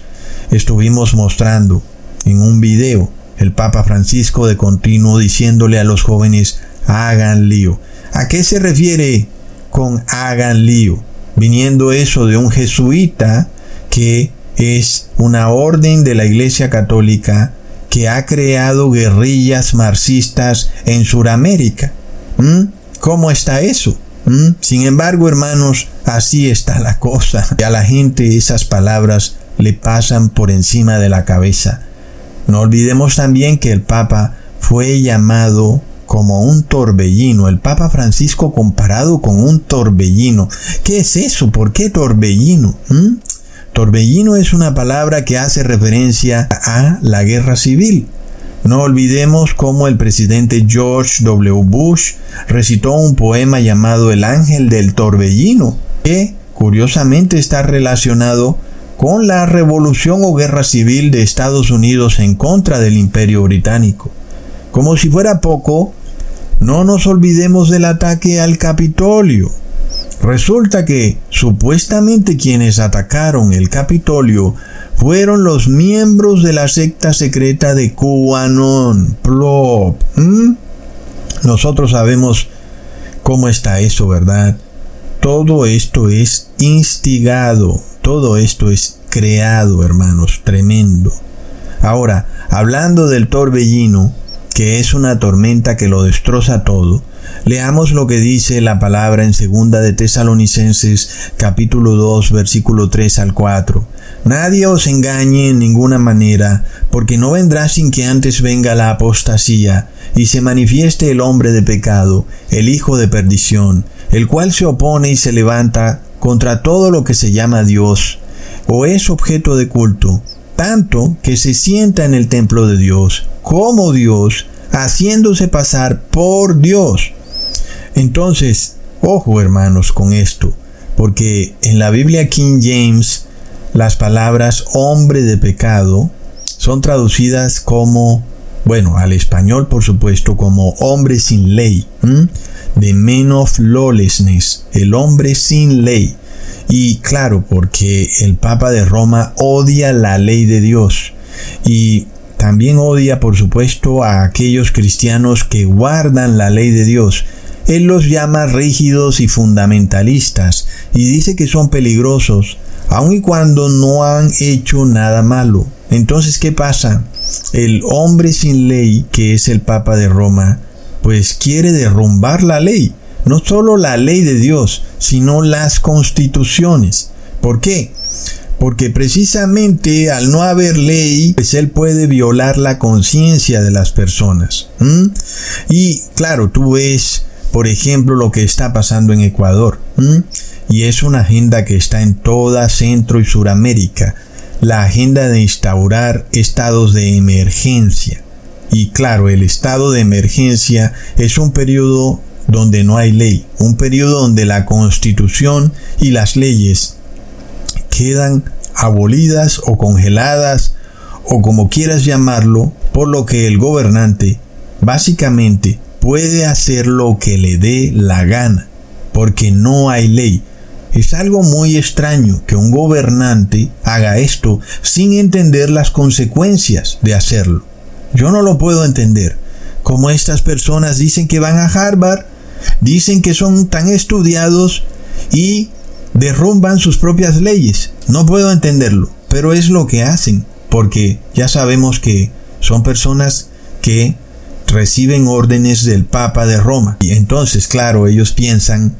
estuvimos mostrando en un video. El Papa Francisco de continuo diciéndole a los jóvenes, hagan lío. ¿A qué se refiere con hagan lío? Viniendo eso de un jesuita que es una orden de la Iglesia Católica que ha creado guerrillas marxistas en Sudamérica. ¿Mm? ¿Cómo está eso? ¿Mm? Sin embargo, hermanos, así está la cosa. Y a la gente esas palabras le pasan por encima de la cabeza. No olvidemos también que el Papa fue llamado como un torbellino, el Papa Francisco comparado con un torbellino. ¿Qué es eso? ¿Por qué torbellino? ¿Mm? Torbellino es una palabra que hace referencia a la guerra civil. No olvidemos cómo el presidente George W. Bush recitó un poema llamado El Ángel del Torbellino, que curiosamente está relacionado con la revolución o guerra civil de Estados Unidos en contra del imperio británico. Como si fuera poco, no nos olvidemos del ataque al Capitolio, Resulta que supuestamente quienes atacaron el Capitolio fueron los miembros de la secta secreta de QAnon, Plop. Nosotros sabemos cómo está eso, ¿verdad? Todo esto es instigado, todo esto es creado, hermanos, tremendo. Ahora, hablando del torbellino, que es una tormenta que lo destroza todo, leamos lo que dice la palabra en segunda de Tesalonicenses capítulo 2 versículo 3 al 4. Nadie os engañe en ninguna manera, porque no vendrá sin que antes venga la apostasía y se manifieste el hombre de pecado, el hijo de perdición, el cual se opone y se levanta contra todo lo que se llama Dios, o es objeto de culto, tanto que se sienta en el templo de Dios, como Dios, haciéndose pasar por Dios. Entonces, ojo hermanos con esto, porque en la Biblia King James las palabras hombre de pecado son traducidas como, bueno, al español por supuesto, como hombre sin ley, de men of lawlessness, el hombre sin ley. Y claro, porque el Papa de Roma odia la ley de Dios y también odia, por supuesto, a aquellos cristianos que guardan la ley de Dios. Él los llama rígidos y fundamentalistas y dice que son peligrosos, aun y cuando no han hecho nada malo. Entonces, ¿qué pasa? El hombre sin ley, que es el Papa de Roma, pues quiere derrumbar la ley no solo la ley de Dios, sino las constituciones. ¿Por qué? Porque precisamente al no haber ley, pues él puede violar la conciencia de las personas. Y claro, tú ves, por ejemplo, lo que está pasando en Ecuador. y es una agenda que está en toda Centro y Suramérica, la agenda de instaurar estados de emergencia. Y claro, el estado de emergencia es un periodo donde no hay ley, un periodo donde la constitución y las leyes quedan abolidas o congeladas o como quieras llamarlo, por lo que el gobernante básicamente puede hacer lo que le dé la gana, porque no hay ley. Es algo muy extraño que un gobernante haga esto sin entender las consecuencias de hacerlo. Yo no lo puedo entender. Como estas personas dicen que van a Harvard, dicen que son tan estudiados y derrumban sus propias leyes. No puedo entenderlo, pero es lo que hacen, porque ya sabemos que son personas que reciben órdenes del Papa de Roma. Y entonces, claro, ellos piensan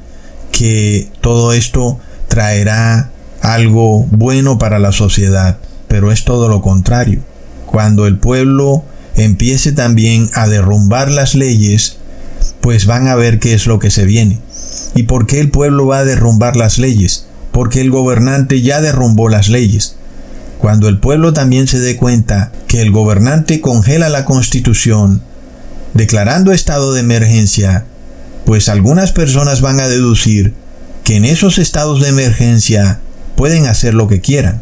que todo esto traerá algo bueno para la sociedad, pero es todo lo contrario. Cuando el pueblo empiece también a derrumbar las leyes, pues van a ver qué es lo que se viene. ¿Y por qué el pueblo va a derrumbar las leyes? Porque el gobernante ya derrumbó las leyes. Cuando el pueblo también se dé cuenta que el gobernante congela la constitución, declarando estado de emergencia, pues algunas personas van a deducir que en esos estados de emergencia pueden hacer lo que quieran.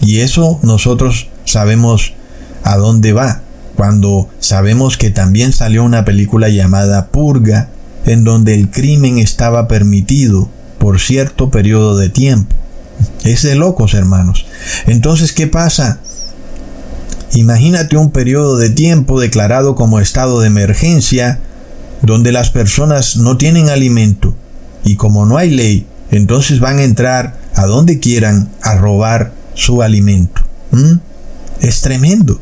Y eso nosotros sabemos a dónde va, cuando sabemos que también salió una película llamada Purga, en donde el crimen estaba permitido por cierto periodo de tiempo. Es de locos, hermanos. Entonces, ¿qué pasa? Imagínate un periodo de tiempo declarado como estado de emergencia, donde las personas no tienen alimento y como no hay ley, entonces van a entrar a donde quieran a robar su alimento. ¿Mm? Es tremendo.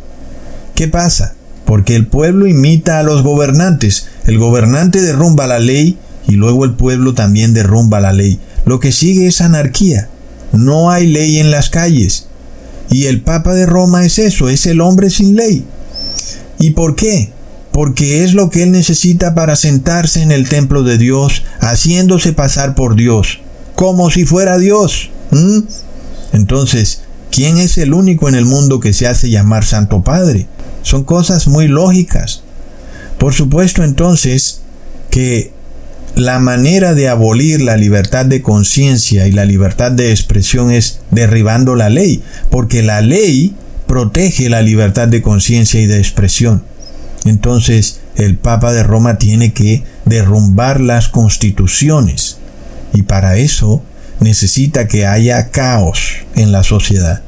¿Qué pasa? Porque el pueblo imita a los gobernantes. El gobernante derrumba la ley y luego el pueblo también derrumba la ley. Lo que sigue es anarquía. No hay ley en las calles. Y el Papa de Roma es eso, es el hombre sin ley. ¿Y por qué? Porque es lo que él necesita para sentarse en el templo de Dios, haciéndose pasar por Dios, como si fuera Dios. Entonces, ¿quién es el único en el mundo que se hace llamar Santo Padre? Son cosas muy lógicas. Por supuesto entonces que la manera de abolir la libertad de conciencia y la libertad de expresión es derribando la ley, porque la ley protege la libertad de conciencia y de expresión. Entonces el Papa de Roma tiene que derrumbar las constituciones y para eso necesita que haya caos en la sociedad.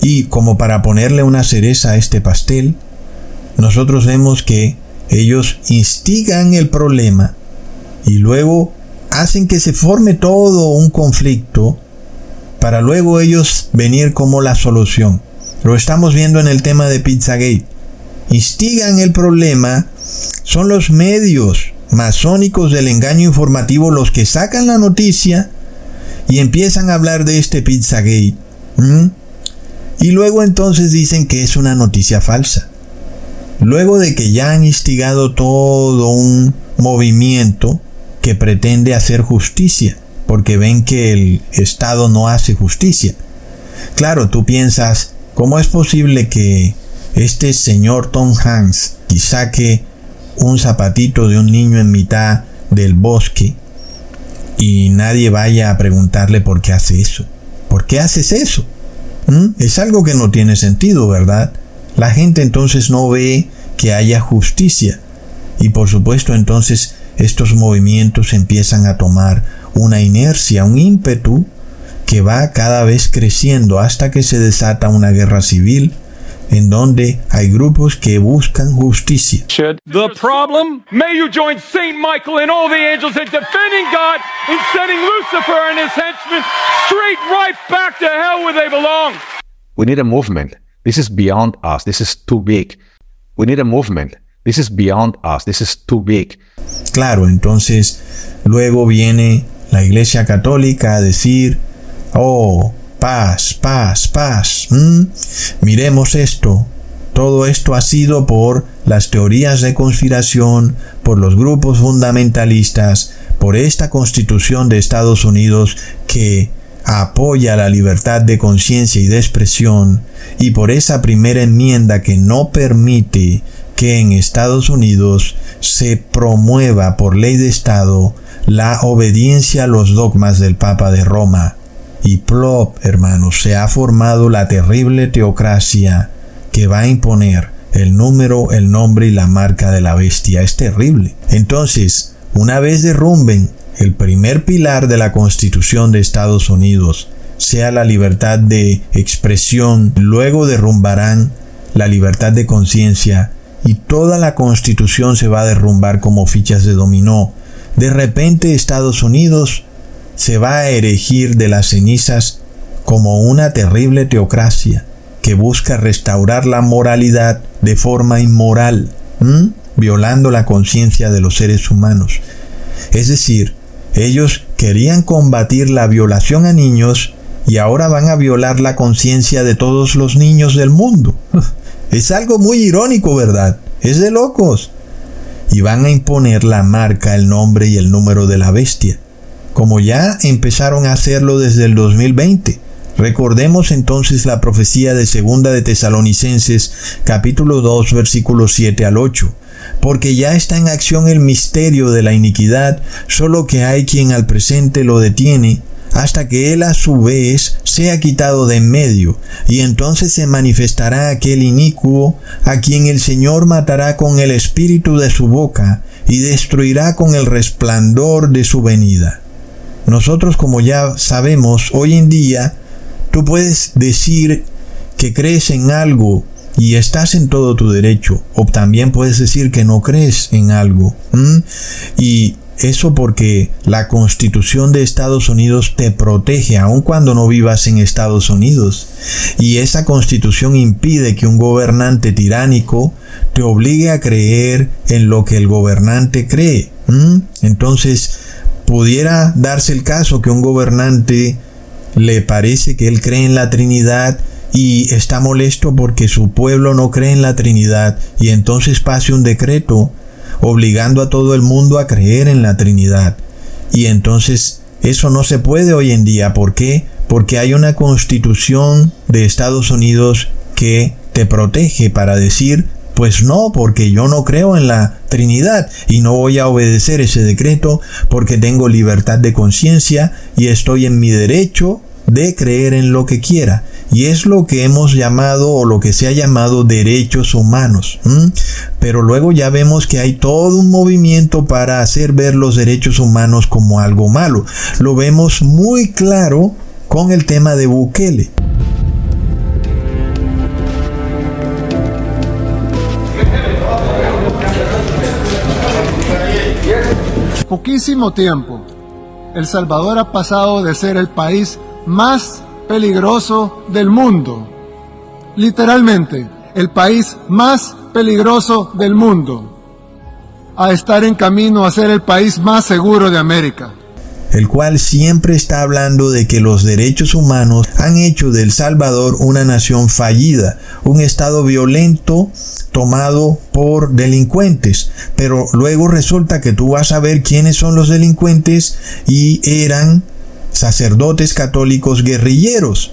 Y como para ponerle una cereza a este pastel, nosotros vemos que ellos instigan el problema y luego hacen que se forme todo un conflicto para luego ellos venir como la solución. Lo estamos viendo en el tema de Pizzagate. Instigan el problema, son los medios masónicos del engaño informativo los que sacan la noticia y empiezan a hablar de este Pizzagate. Y luego entonces dicen que es una noticia falsa. Luego de que ya han instigado todo un movimiento que pretende hacer justicia, porque ven que el Estado no hace justicia. Claro, tú piensas, ¿cómo es posible que este señor Tom Hanks saque un zapatito de un niño en mitad del bosque y nadie vaya a preguntarle por qué hace eso? ¿Por qué haces eso? ¿Mm? Es algo que no tiene sentido, ¿verdad? La gente entonces no ve que haya justicia. Y por supuesto entonces estos movimientos empiezan a tomar una inercia, un ímpetu que va cada vez creciendo hasta que se desata una guerra civil en donde hay grupos que buscan justicia. The problem? May you join Saint Michael and all the angels in defending God and sending Lucifer and his henchmen straight right back to hell where they belong. We need a movement. This is beyond us. This is too big. We need a movement. This is beyond us. This is too big. Claro, entonces luego viene la Iglesia Católica a decir, oh, paz, paz, paz. Miremos esto. Todo esto ha sido por las teorías de conspiración, por los grupos fundamentalistas, por esta constitución de Estados Unidos que apoya la libertad de conciencia y de expresión, y por esa primera enmienda que no permite que en Estados Unidos se promueva por ley de Estado la obediencia a los dogmas del Papa de Roma. Y plop, hermanos, se ha formado la terrible teocracia que va a imponer el número, el nombre y la marca de la bestia. Es terrible. Entonces, una vez derrumben el primer pilar de la Constitución de Estados Unidos, sea la libertad de expresión, luego derrumbarán la libertad de conciencia y toda la Constitución se va a derrumbar como fichas de dominó. De repente Estados Unidos se va a erigir de las cenizas como una terrible teocracia que busca restaurar la moralidad de forma inmoral, violando la conciencia de los seres humanos. Es decir, ellos querían combatir la violación a niños y ahora van a violar la conciencia de todos los niños del mundo. Es algo muy irónico, ¿verdad? Es de locos. Y van a imponer la marca, el nombre y el número de la bestia como ya empezaron a hacerlo desde el 2020. Recordemos entonces la profecía de segunda de Tesalonicenses capítulo 2 versículos 7 al 8. Porque ya está en acción el misterio de la iniquidad, solo que hay quien al presente lo detiene, hasta que él a su vez sea quitado de en medio, y entonces se manifestará aquel inicuo, a quien el Señor matará con el espíritu de su boca, y destruirá con el resplandor de su venida. Nosotros, como ya sabemos, hoy en día, tú puedes decir que crees en algo y estás en todo tu derecho, o también puedes decir que no crees en algo. Y eso porque la constitución de Estados Unidos te protege aun cuando no vivas en Estados Unidos. Y esa constitución impide que un gobernante tiránico te obligue a creer en lo que el gobernante cree. Entonces, pudiera darse el caso que un gobernante le parece que él cree en la Trinidad y está molesto porque su pueblo no cree en la Trinidad y entonces pase un decreto obligando a todo el mundo a creer en la Trinidad. Y entonces eso no se puede hoy en día. ¿Por qué? Porque hay una constitución de Estados Unidos que te protege para decir pues no, porque yo no creo en la Trinidad y no voy a obedecer ese decreto porque tengo libertad de conciencia y estoy en mi derecho de creer en lo que quiera. Y es lo que hemos llamado o lo que se ha llamado derechos humanos. Pero luego ya vemos que hay todo un movimiento para hacer ver los derechos humanos como algo malo. Lo vemos muy claro con el tema de Bukele. poquísimo tiempo, El Salvador ha pasado de ser el país más peligroso del mundo, literalmente, el país más peligroso del mundo, a estar en camino a ser el país más seguro de América. El cual siempre está hablando de que los derechos humanos han hecho de El Salvador una nación fallida, un estado violento tomado por delincuentes. Pero luego resulta que tú vas a ver quiénes son los delincuentes y eran sacerdotes católicos guerrilleros.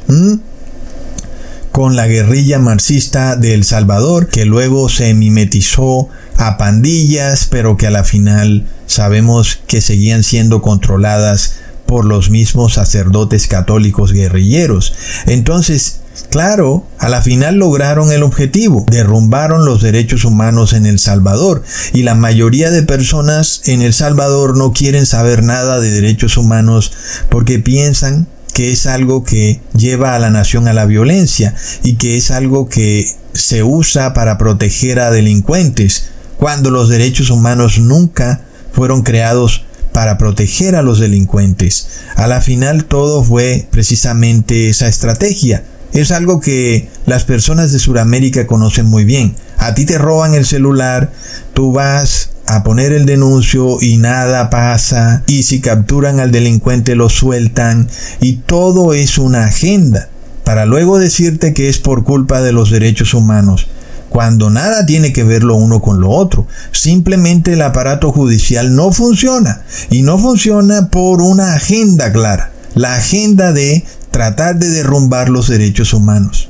con la guerrilla marxista de El Salvador, que luego se mimetizó a pandillas, pero que a la final sabemos que seguían siendo controladas por los mismos sacerdotes católicos guerrilleros. Entonces, Claro, a la final lograron el objetivo, derrumbaron los derechos humanos en El Salvador y la mayoría de personas en El Salvador no quieren saber nada de derechos humanos porque piensan que es algo que lleva a la nación a la violencia y que es algo que se usa para proteger a delincuentes, cuando los derechos humanos nunca fueron creados para proteger a los delincuentes. A la final todo fue precisamente esa estrategia. Es algo que las personas de Sudamérica conocen muy bien. A ti te roban el celular, tú vas a poner el denuncio y nada pasa, y si capturan al delincuente lo sueltan, y todo es una agenda, para luego decirte que es por culpa de los derechos humanos. Cuando nada tiene que ver lo uno con lo otro. Simplemente el aparato judicial no funciona y no funciona por una agenda clara, la agenda de tratar de derrumbar los derechos humanos,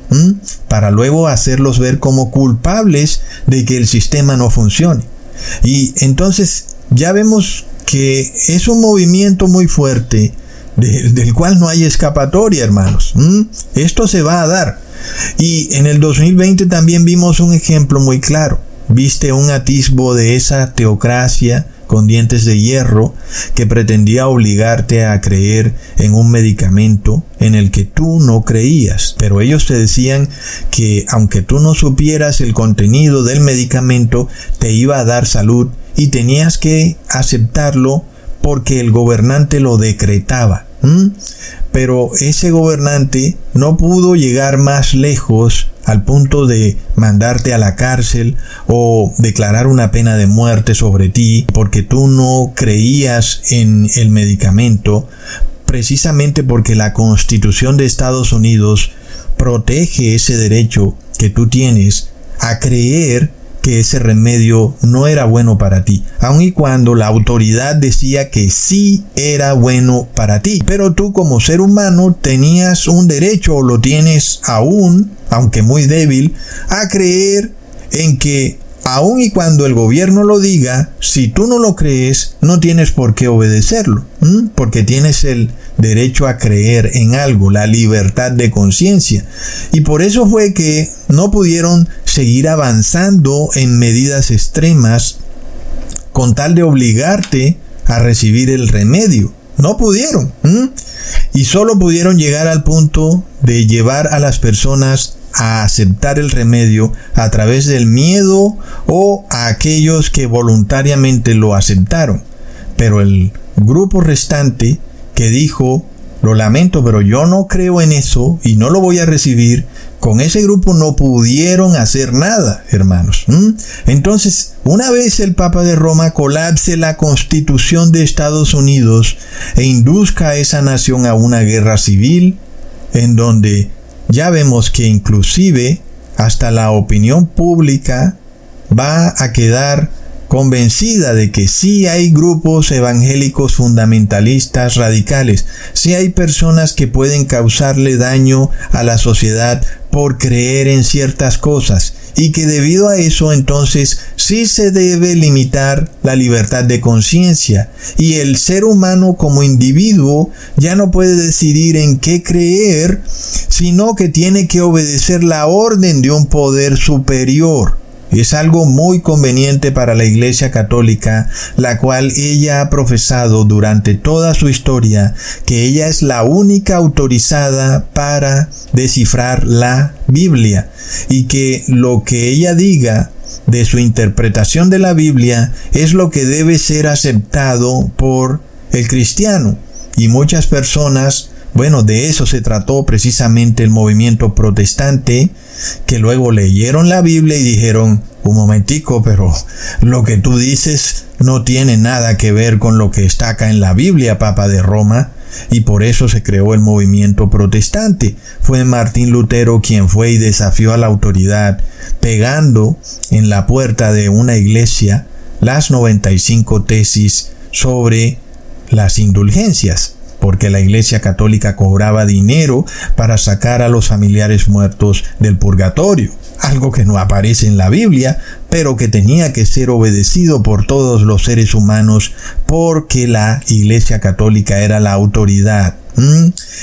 para luego hacerlos ver como culpables de que el sistema no funcione. Y entonces ya vemos que es un movimiento muy fuerte del cual no hay escapatoria, hermanos. Esto se va a dar. Y en el 2020 también vimos un ejemplo muy claro. Viste un atisbo de esa teocracia con dientes de hierro que pretendía obligarte a creer en un medicamento en el que tú no creías. Pero ellos te decían que aunque tú no supieras el contenido del medicamento, te iba a dar salud y tenías que aceptarlo porque el gobernante lo decretaba. Pero ese gobernante no pudo llegar más lejos al punto de mandarte a la cárcel o declarar una pena de muerte sobre ti porque tú no creías en el medicamento, precisamente porque la Constitución de Estados Unidos protege ese derecho que tú tienes a creer que ese remedio no era bueno para ti, aun y cuando la autoridad decía que sí era bueno para ti. Pero tú como ser humano tenías un derecho o lo tienes aún, aunque muy débil, a creer en que aun y cuando el gobierno lo diga, si tú no lo crees, no tienes por qué obedecerlo, porque tienes el derecho a creer en algo, la libertad de conciencia. Y por eso fue que no pudieron seguir avanzando en medidas extremas con tal de obligarte a recibir el remedio. No pudieron. Y solo pudieron llegar al punto de llevar a las personas a aceptar el remedio a través del miedo o a aquellos que voluntariamente lo aceptaron. Pero el grupo restante que dijo, lo lamento, pero yo no creo en eso y no lo voy a recibir, con ese grupo no pudieron hacer nada, hermanos. Entonces, una vez el Papa de Roma colapse la constitución de Estados Unidos e induzca a esa nación a una guerra civil, en donde ya vemos que inclusive hasta la opinión pública va a quedar convencida de que sí hay grupos evangélicos fundamentalistas radicales, sí hay personas que pueden causarle daño a la sociedad por creer en ciertas cosas y que debido a eso entonces sí se debe limitar la libertad de conciencia y el ser humano como individuo ya no puede decidir en qué creer, sino que tiene que obedecer la orden de un poder superior. Es algo muy conveniente para la Iglesia Católica, la cual ella ha profesado durante toda su historia que ella es la única autorizada para descifrar la Biblia y que lo que ella diga de su interpretación de la Biblia es lo que debe ser aceptado por el cristiano. Y muchas personas bueno, de eso se trató precisamente el movimiento protestante, que luego leyeron la Biblia y dijeron, un momentico, pero lo que tú dices no tiene nada que ver con lo que está acá en la Biblia, Papa de Roma, y por eso se creó el movimiento protestante. Fue Martín Lutero quien fue y desafió a la autoridad, pegando en la puerta de una iglesia las 95 tesis sobre las indulgencias porque la Iglesia Católica cobraba dinero para sacar a los familiares muertos del purgatorio, algo que no aparece en la Biblia, pero que tenía que ser obedecido por todos los seres humanos porque la Iglesia Católica era la autoridad.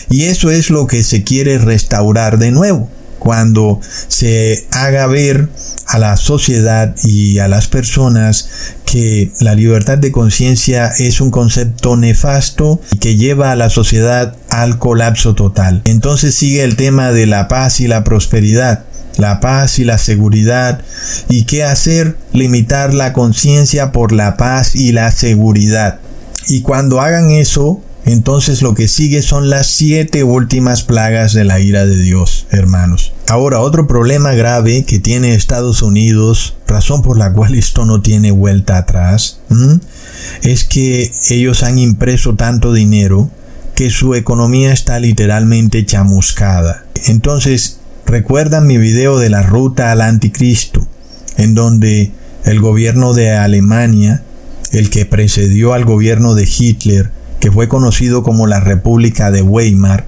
Y eso es lo que se quiere restaurar de nuevo cuando se haga ver a la sociedad y a las personas que la libertad de conciencia es un concepto nefasto y que lleva a la sociedad al colapso total. Entonces sigue el tema de la paz y la prosperidad la paz y la seguridad. ¿Y qué hacer? Limitar la conciencia por la paz y la seguridad. Y cuando hagan eso, entonces lo que sigue son las siete últimas plagas de la ira de Dios, hermanos. Ahora, otro problema grave que tiene Estados Unidos, razón por la cual esto no tiene vuelta atrás, es que ellos han impreso tanto dinero que su economía está literalmente chamuscada. Entonces, recuerdan mi video de la ruta al anticristo en donde el gobierno de Alemania, el que precedió al gobierno de Hitler, que fue conocido como la República de Weimar,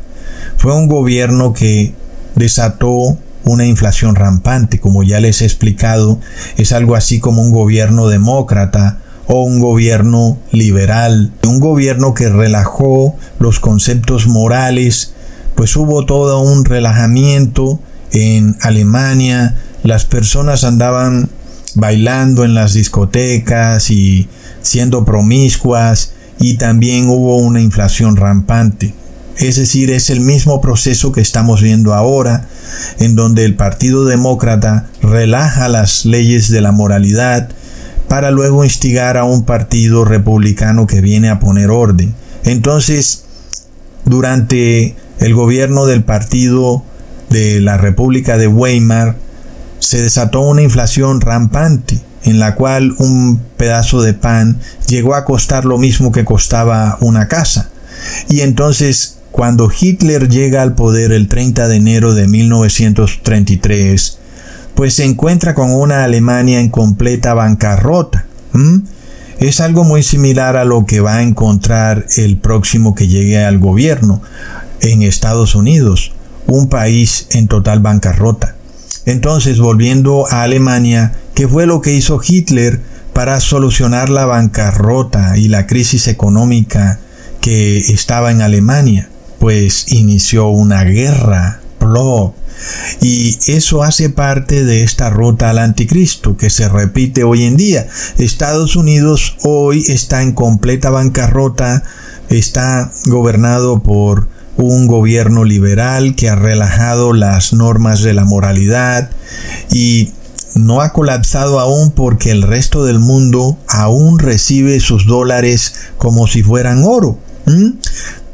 fue un gobierno que desató una inflación rampante, como ya les he explicado, es algo así como un gobierno demócrata o un gobierno liberal, un gobierno que relajó los conceptos morales, pues hubo todo un relajamiento en Alemania, las personas andaban bailando en las discotecas y siendo promiscuas y también hubo una inflación rampante. Es decir, es el mismo proceso que estamos viendo ahora, en donde el Partido Demócrata relaja las leyes de la moralidad para luego instigar a un partido republicano que viene a poner orden. Entonces, durante el gobierno del partido de la República de Weimar, se desató una inflación rampante, en la cual un pedazo de pan llegó a costar lo mismo que costaba una casa. Y entonces cuando Hitler llega al poder el 30 de enero de 1933, pues se encuentra con una Alemania en completa bancarrota. Es algo muy similar a lo que va a encontrar el próximo que llegue al gobierno en Estados Unidos, un país en total bancarrota. Entonces, volviendo a Alemania, ¿qué fue lo que hizo Hitler para solucionar la bancarrota y la crisis económica que estaba en Alemania? pues inició una guerra, plop, y eso hace parte de esta ruta al anticristo que se repite hoy en día. Estados Unidos hoy está en completa bancarrota, está gobernado por un gobierno liberal que ha relajado las normas de la moralidad y no ha colapsado aún porque el resto del mundo aún recibe sus dólares como si fueran oro.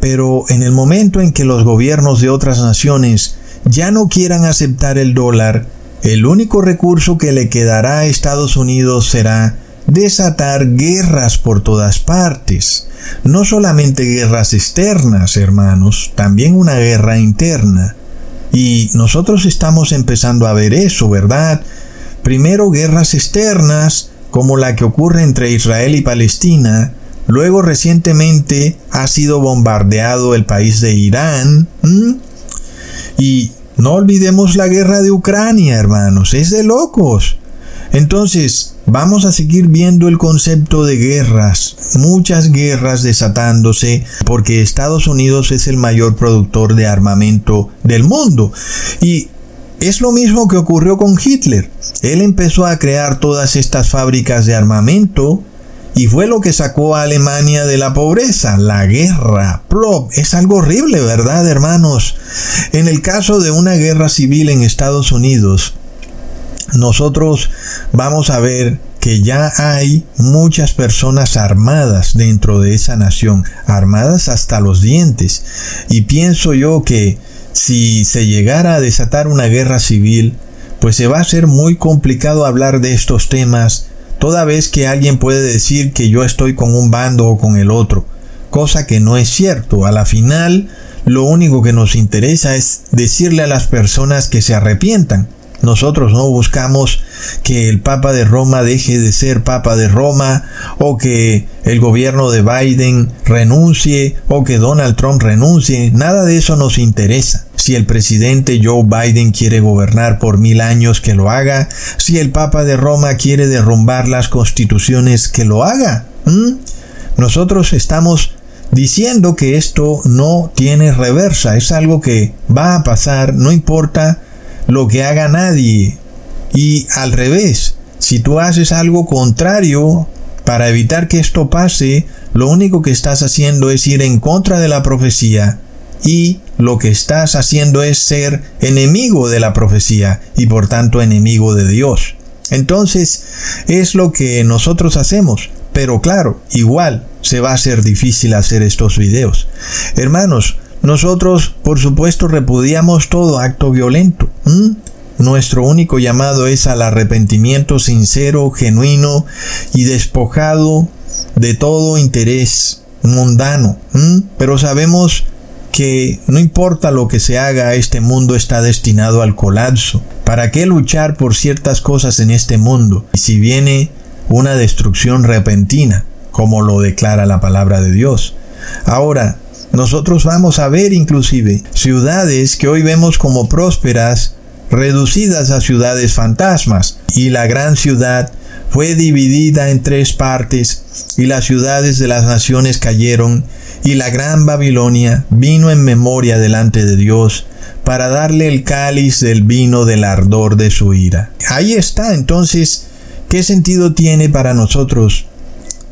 Pero en el momento en que los gobiernos de otras naciones ya no quieran aceptar el dólar, el único recurso que le quedará a Estados Unidos será desatar guerras por todas partes. No solamente guerras externas, hermanos, también una guerra interna. Y nosotros estamos empezando a ver eso, ¿verdad? Primero guerras externas, como la que ocurre entre Israel y Palestina, Luego recientemente ha sido bombardeado el país de Irán. Y no olvidemos la guerra de Ucrania, hermanos. Es de locos. Entonces, vamos a seguir viendo el concepto de guerras, muchas guerras desatándose, porque Estados Unidos es el mayor productor de armamento del mundo. Y es lo mismo que ocurrió con Hitler. Él empezó a crear todas estas fábricas de armamento, y fue lo que sacó a Alemania de la pobreza, la guerra. Plop, es algo horrible, ¿verdad, hermanos? En el caso de una guerra civil en Estados Unidos, nosotros vamos a ver que ya hay muchas personas armadas dentro de esa nación, armadas hasta los dientes. Y pienso yo que si se llegara a desatar una guerra civil, pues se va a ser muy complicado hablar de estos temas toda vez que alguien puede decir que yo estoy con un bando o con el otro, cosa que no es cierto. A la final, lo único que nos interesa es decirle a las personas que se arrepientan. Nosotros no buscamos que el Papa de Roma deje de ser Papa de Roma o que el gobierno de Biden renuncie o que Donald Trump renuncie. Nada de eso nos interesa. Si el presidente Joe Biden quiere gobernar por mil años, que lo haga. Si el Papa de Roma quiere derrumbar las constituciones, que lo haga. Nosotros estamos diciendo que esto no tiene reversa, es algo que va a pasar, no importa lo que haga nadie. Y al revés, si tú haces algo contrario para evitar que esto pase, lo único que estás haciendo es ir en contra de la profecía y lo que estás haciendo es ser enemigo de la profecía y por tanto enemigo de Dios. Entonces es lo que nosotros hacemos. Pero claro, igual se va a hacer difícil hacer estos videos. Hermanos, nosotros, por supuesto, repudiamos todo acto violento. Nuestro único llamado es al arrepentimiento sincero, genuino y despojado de todo interés mundano. Pero sabemos que no importa lo que se haga, este mundo está destinado al colapso. ¿Para qué luchar por ciertas cosas en este mundo? Si viene una destrucción repentina, como lo declara la palabra de Dios. Ahora, nosotros vamos a ver inclusive ciudades que hoy vemos como prósperas reducidas a ciudades fantasmas y la gran ciudad fue dividida en tres partes y las ciudades de las naciones cayeron y la gran Babilonia vino en memoria delante de Dios para darle el cáliz del vino del ardor de su ira. Ahí está entonces, ¿qué sentido tiene para nosotros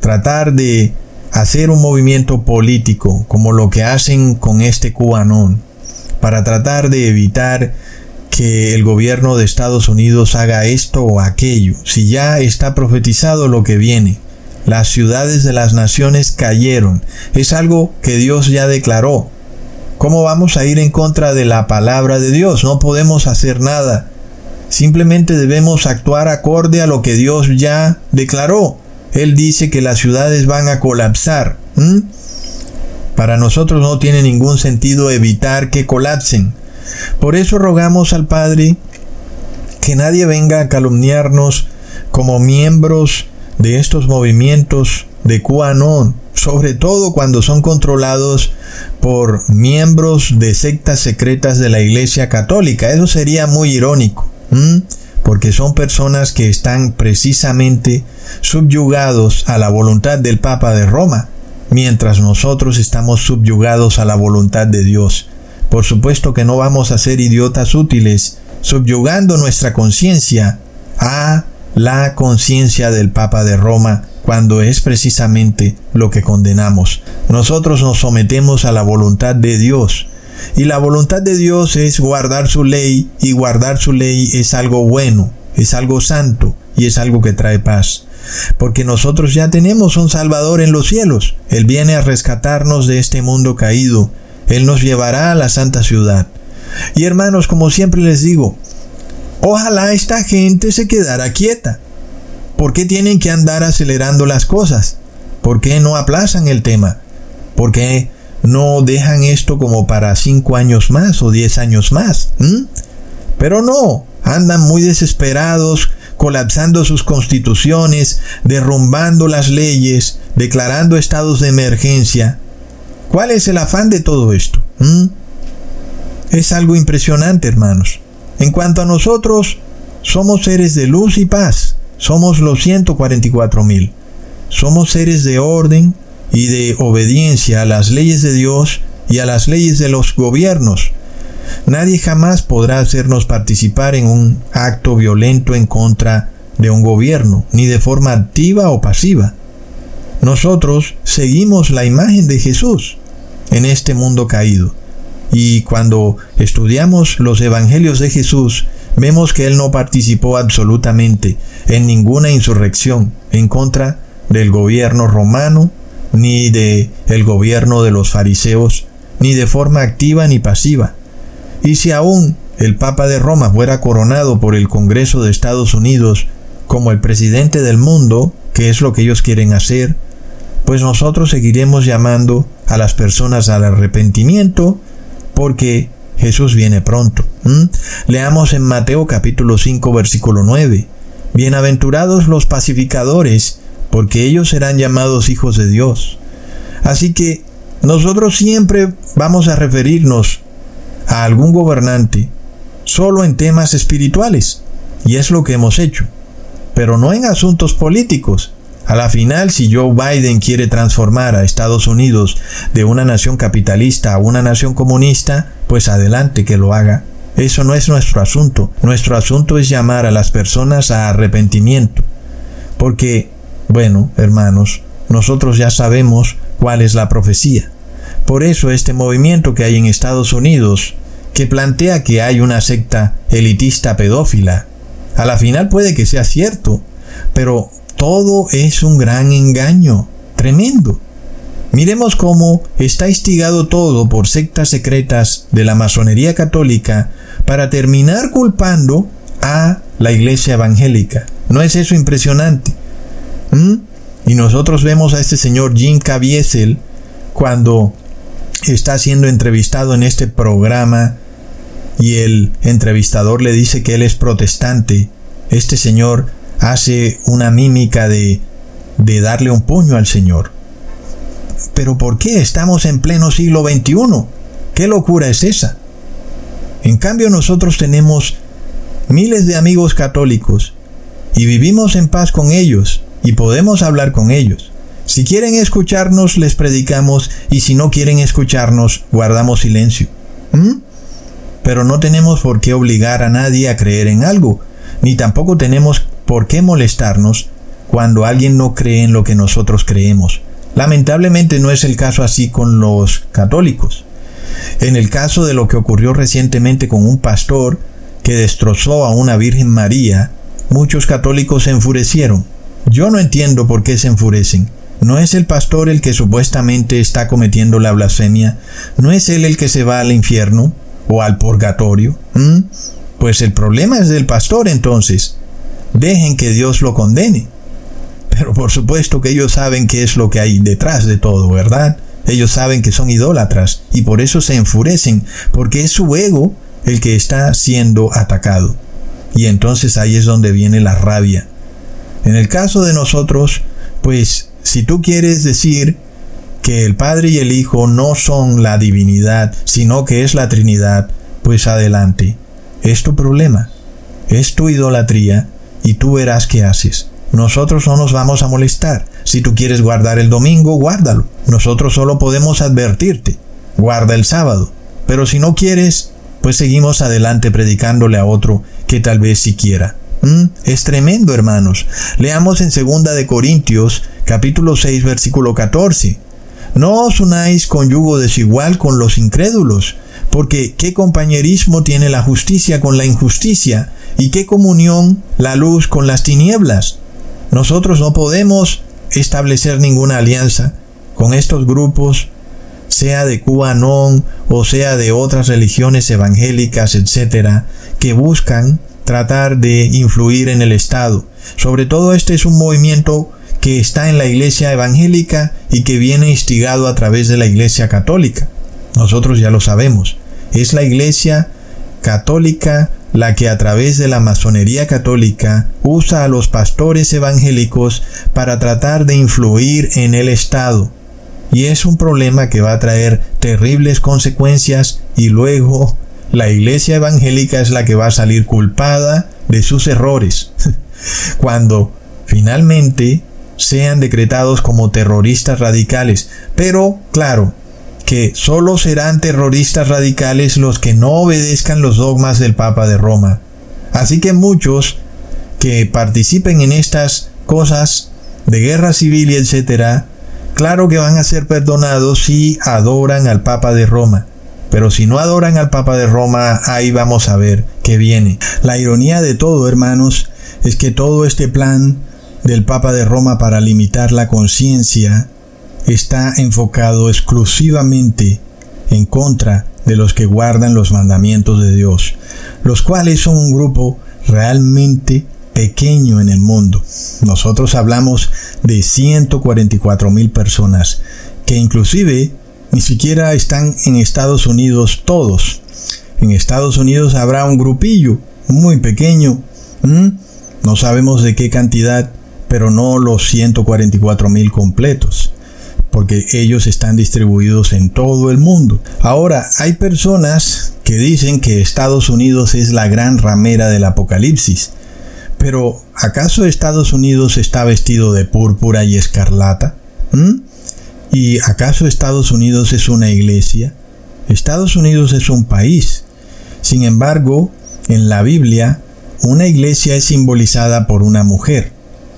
tratar de hacer un movimiento político como lo que hacen con este cubanón para tratar de evitar que el gobierno de Estados Unidos haga esto o aquello, si ya está profetizado lo que viene. Las ciudades de las naciones cayeron. Es algo que Dios ya declaró. ¿Cómo vamos a ir en contra de la palabra de Dios? No podemos hacer nada. Simplemente debemos actuar acorde a lo que Dios ya declaró. Él dice que las ciudades van a colapsar. Para nosotros no tiene ningún sentido evitar que colapsen. Por eso rogamos al Padre que nadie venga a calumniarnos como miembros de estos movimientos de QAnon, sobre todo cuando son controlados por miembros de sectas secretas de la Iglesia Católica. Eso sería muy irónico, porque son personas que están precisamente subyugados a la voluntad del Papa de Roma, mientras nosotros estamos subyugados a la voluntad de Dios. Por supuesto que no vamos a ser idiotas útiles, subyugando nuestra conciencia a la conciencia del Papa de Roma, cuando es precisamente lo que condenamos. Nosotros nos sometemos a la voluntad de Dios, y la voluntad de Dios es guardar su ley, y guardar su ley es algo bueno, es algo santo, y es algo que trae paz. Porque nosotros ya tenemos un Salvador en los cielos. Él viene a rescatarnos de este mundo caído, él nos llevará a la santa ciudad. Y hermanos, como siempre les digo, ojalá esta gente se quedara quieta. ¿Por qué tienen que andar acelerando las cosas? ¿Por qué no aplazan el tema? ¿Por qué no dejan esto como para cinco años más o diez años más? Pero no, andan muy desesperados, colapsando sus constituciones, derrumbando las leyes, declarando estados de emergencia. ¿Cuál es el afán de todo esto? Es algo impresionante, hermanos. En cuanto a nosotros, somos seres de luz y paz. Somos los 144 mil. Somos seres de orden y de obediencia a las leyes de Dios y a las leyes de los gobiernos. Nadie jamás podrá hacernos participar en un acto violento en contra de un gobierno, ni de forma activa o pasiva. Nosotros seguimos la imagen de Jesús en este mundo caído. Y cuando estudiamos los evangelios de Jesús, vemos que él no participó absolutamente en ninguna insurrección en contra del gobierno romano, ni de el gobierno de los fariseos, ni de forma activa ni pasiva. Y si aún el Papa de Roma fuera coronado por el Congreso de Estados Unidos como el presidente del mundo, que es lo que ellos quieren hacer, pues nosotros seguiremos llamando a las personas al arrepentimiento porque Jesús viene pronto. Leamos en Mateo capítulo 5 versículo 9. Bienaventurados los pacificadores, porque ellos serán llamados hijos de Dios. Así que nosotros siempre vamos a referirnos a algún gobernante solo en temas espirituales, y es lo que hemos hecho, pero no en asuntos políticos, a la final, si Joe Biden quiere transformar a Estados Unidos de una nación capitalista a una nación comunista, pues adelante que lo haga. Eso no es nuestro asunto. Nuestro asunto es llamar a las personas a arrepentimiento. Porque, bueno, hermanos, nosotros ya sabemos cuál es la profecía. Por eso este movimiento que hay en Estados Unidos, que plantea que hay una secta elitista pedófila, a la final puede que sea cierto, pero todo es un gran engaño, tremendo. Miremos cómo está instigado todo por sectas secretas de la masonería católica para terminar culpando a la iglesia evangélica. ¿No es eso impresionante? ¿Mm? Y nosotros vemos a este señor Jim Caviezel cuando está siendo entrevistado en este programa y el entrevistador le dice que él es protestante, este señor hace una mímica de, de darle un puño al Señor. Pero ¿por qué estamos en pleno siglo XXI? ¿Qué locura es esa? En cambio nosotros tenemos miles de amigos católicos y vivimos en paz con ellos y podemos hablar con ellos. Si quieren escucharnos, les predicamos y si no quieren escucharnos, guardamos silencio. ¿Mm? Pero no tenemos por qué obligar a nadie a creer en algo, ni tampoco tenemos por qué molestarnos cuando alguien no cree en lo que nosotros creemos. Lamentablemente no es el caso así con los católicos. En el caso de lo que ocurrió recientemente con un pastor que destrozó a una Virgen María, muchos católicos se enfurecieron. Yo no entiendo por qué se enfurecen. ¿No es el pastor el que supuestamente está cometiendo la blasfemia? ¿No es él el que se va al infierno o al purgatorio? ¿Mm? Pues el problema es del pastor entonces. Dejen que Dios lo condene. Pero por supuesto que ellos saben qué es lo que hay detrás de todo, ¿verdad? Ellos saben que son idólatras y por eso se enfurecen, porque es su ego el que está siendo atacado. Y entonces ahí es donde viene la rabia. En el caso de nosotros, pues si tú quieres decir que el Padre y el Hijo no son la divinidad, sino que es la Trinidad, pues adelante. Es tu problema, es tu idolatría, y tú verás qué haces. Nosotros no nos vamos a molestar. Si tú quieres guardar el domingo, guárdalo. Nosotros solo podemos advertirte. Guarda el sábado. Pero si no quieres, pues seguimos adelante predicándole a otro que tal vez si quiera. ¿Mm? Es tremendo, hermanos. Leamos en segunda de Corintios, capítulo 6, versículo 14. No os unáis con yugo desigual con los incrédulos, porque qué compañerismo tiene la justicia con la injusticia, y qué comunión la luz con las tinieblas. Nosotros no podemos establecer ninguna alianza con estos grupos, sea de QAnon o sea de otras religiones evangélicas, etcétera, que buscan tratar de influir en el Estado. Sobre todo este es un movimiento que está en la iglesia evangélica y que viene instigado a través de la iglesia católica. Nosotros ya lo sabemos. Es la iglesia católica la que a través de la masonería católica usa a los pastores evangélicos para tratar de influir en el Estado. Y es un problema que va a traer terribles consecuencias y luego la iglesia evangélica es la que va a salir culpada de sus errores. Cuando finalmente sean decretados como terroristas radicales. Pero, claro, que solo serán terroristas radicales los que no obedezcan los dogmas del Papa de Roma. Así que muchos que participen en estas cosas de guerra civil y etcétera, claro que van a ser perdonados si adoran al Papa de Roma. Pero si no adoran al Papa de Roma, ahí vamos a ver qué viene. La ironía de todo, hermanos, es que todo este plan del Papa de Roma para limitar la conciencia está enfocado exclusivamente en contra de los que guardan los mandamientos de Dios, los cuales son un grupo realmente pequeño en el mundo. Nosotros hablamos de 144 mil personas que inclusive ni siquiera están en Estados Unidos todos. En Estados Unidos habrá un grupillo muy pequeño. No sabemos de qué cantidad, pero no los 144 mil completos porque ellos están distribuidos en todo el mundo. Ahora, hay personas que dicen que Estados Unidos es la gran ramera del apocalipsis. Pero, ¿acaso Estados Unidos está vestido de púrpura y escarlata? ¿Y acaso Estados Unidos es una iglesia? Estados Unidos es un país. Sin embargo, en la Biblia, una iglesia es simbolizada por una mujer.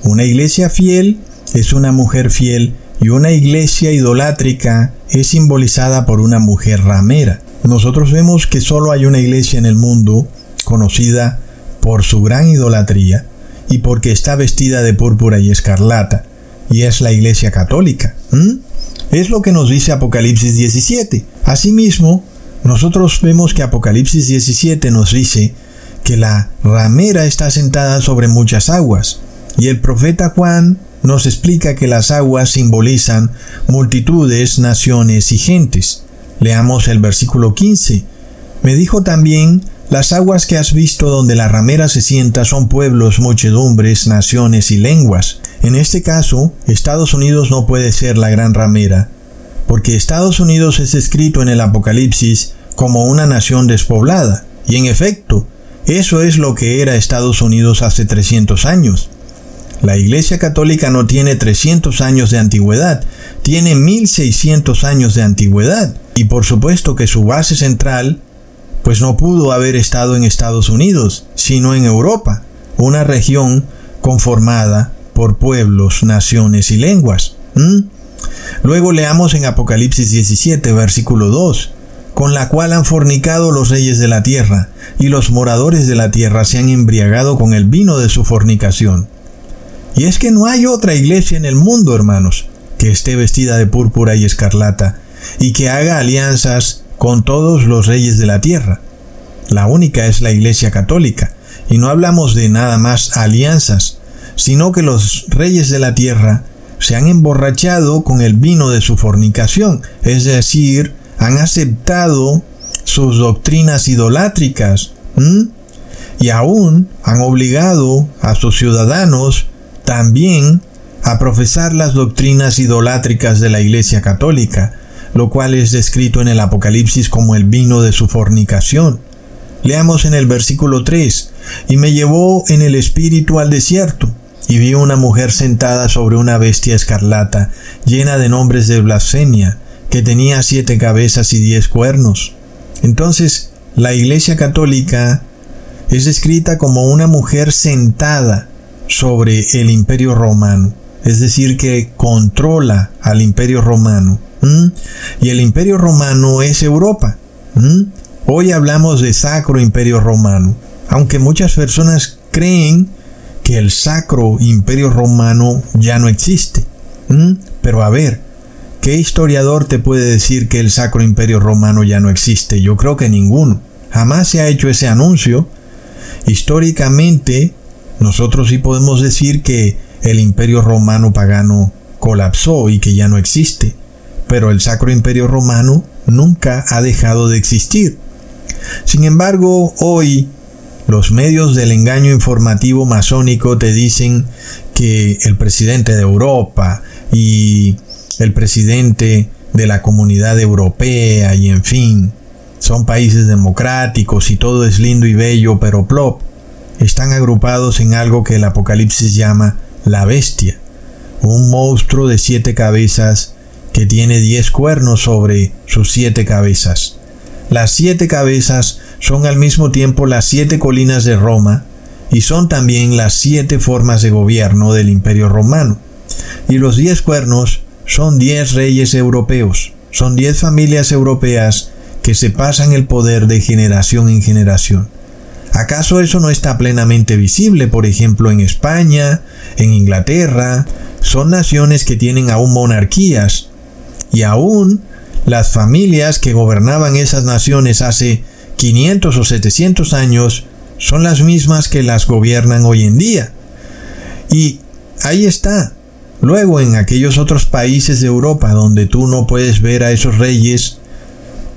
Una iglesia fiel es una mujer fiel y una iglesia idolátrica es simbolizada por una mujer ramera. Nosotros vemos que solo hay una iglesia en el mundo conocida por su gran idolatría y porque está vestida de púrpura y escarlata, y es la iglesia católica. Es lo que nos dice Apocalipsis 17. Asimismo, nosotros vemos que Apocalipsis 17 nos dice que la ramera está sentada sobre muchas aguas, y el profeta Juan nos explica que las aguas simbolizan multitudes, naciones y gentes. Leamos el versículo 15. Me dijo también, las aguas que has visto donde la ramera se sienta son pueblos, muchedumbres, naciones y lenguas. En este caso, Estados Unidos no puede ser la gran ramera, porque Estados Unidos es escrito en el Apocalipsis como una nación despoblada, y en efecto, eso es lo que era Estados Unidos hace 300 años. La Iglesia Católica no tiene 300 años de antigüedad, tiene 1600 años de antigüedad, y por supuesto que su base central pues no pudo haber estado en Estados Unidos, sino en Europa, una región conformada por pueblos, naciones y lenguas. Luego leamos en Apocalipsis 17, versículo 2, con la cual han fornicado los reyes de la tierra, y los moradores de la tierra se han embriagado con el vino de su fornicación. Y es que no hay otra iglesia en el mundo, hermanos, que esté vestida de púrpura y escarlata, y que haga alianzas con todos los reyes de la tierra. La única es la Iglesia Católica, y no hablamos de nada más alianzas, sino que los reyes de la tierra se han emborrachado con el vino de su fornicación, es decir, han aceptado sus doctrinas idolátricas, y aún han obligado a sus ciudadanos también a profesar las doctrinas idolátricas de la Iglesia Católica, lo cual es descrito en el Apocalipsis como el vino de su fornicación. Leamos en el versículo 3, y me llevó en el espíritu al desierto, y vi una mujer sentada sobre una bestia escarlata, llena de nombres de blasfemia, que tenía siete cabezas y diez cuernos. Entonces, la Iglesia Católica es descrita como una mujer sentada sobre el imperio romano, es decir, que controla al imperio romano. Y el imperio romano es Europa. Hoy hablamos de Sacro Imperio Romano, aunque muchas personas creen que el Sacro Imperio Romano ya no existe. Pero a ver, ¿qué historiador te puede decir que el Sacro Imperio Romano ya no existe? Yo creo que ninguno. Jamás se ha hecho ese anuncio. Históricamente, nosotros sí podemos decir que el Imperio Romano pagano colapsó y que ya no existe pero el Sacro Imperio Romano nunca ha dejado de existir. Sin embargo, hoy los medios del engaño informativo masónico te dicen que el presidente de Europa y el presidente de la comunidad europea y en fin, son países democráticos y todo es lindo y bello, pero plop, están agrupados en algo que el Apocalipsis llama la bestia, un monstruo de siete cabezas que tiene diez cuernos sobre sus siete cabezas. Las siete cabezas son al mismo tiempo las siete colinas de Roma y son también las siete formas de gobierno del imperio romano. Y los diez cuernos son diez reyes europeos, son diez familias europeas que se pasan el poder de generación en generación. ¿Acaso eso no está plenamente visible, por ejemplo, en España, en Inglaterra? Son naciones que tienen aún monarquías, y aún las familias que gobernaban esas naciones hace 500 o 700 años son las mismas que las gobiernan hoy en día. Y ahí está. Luego en aquellos otros países de Europa donde tú no puedes ver a esos reyes,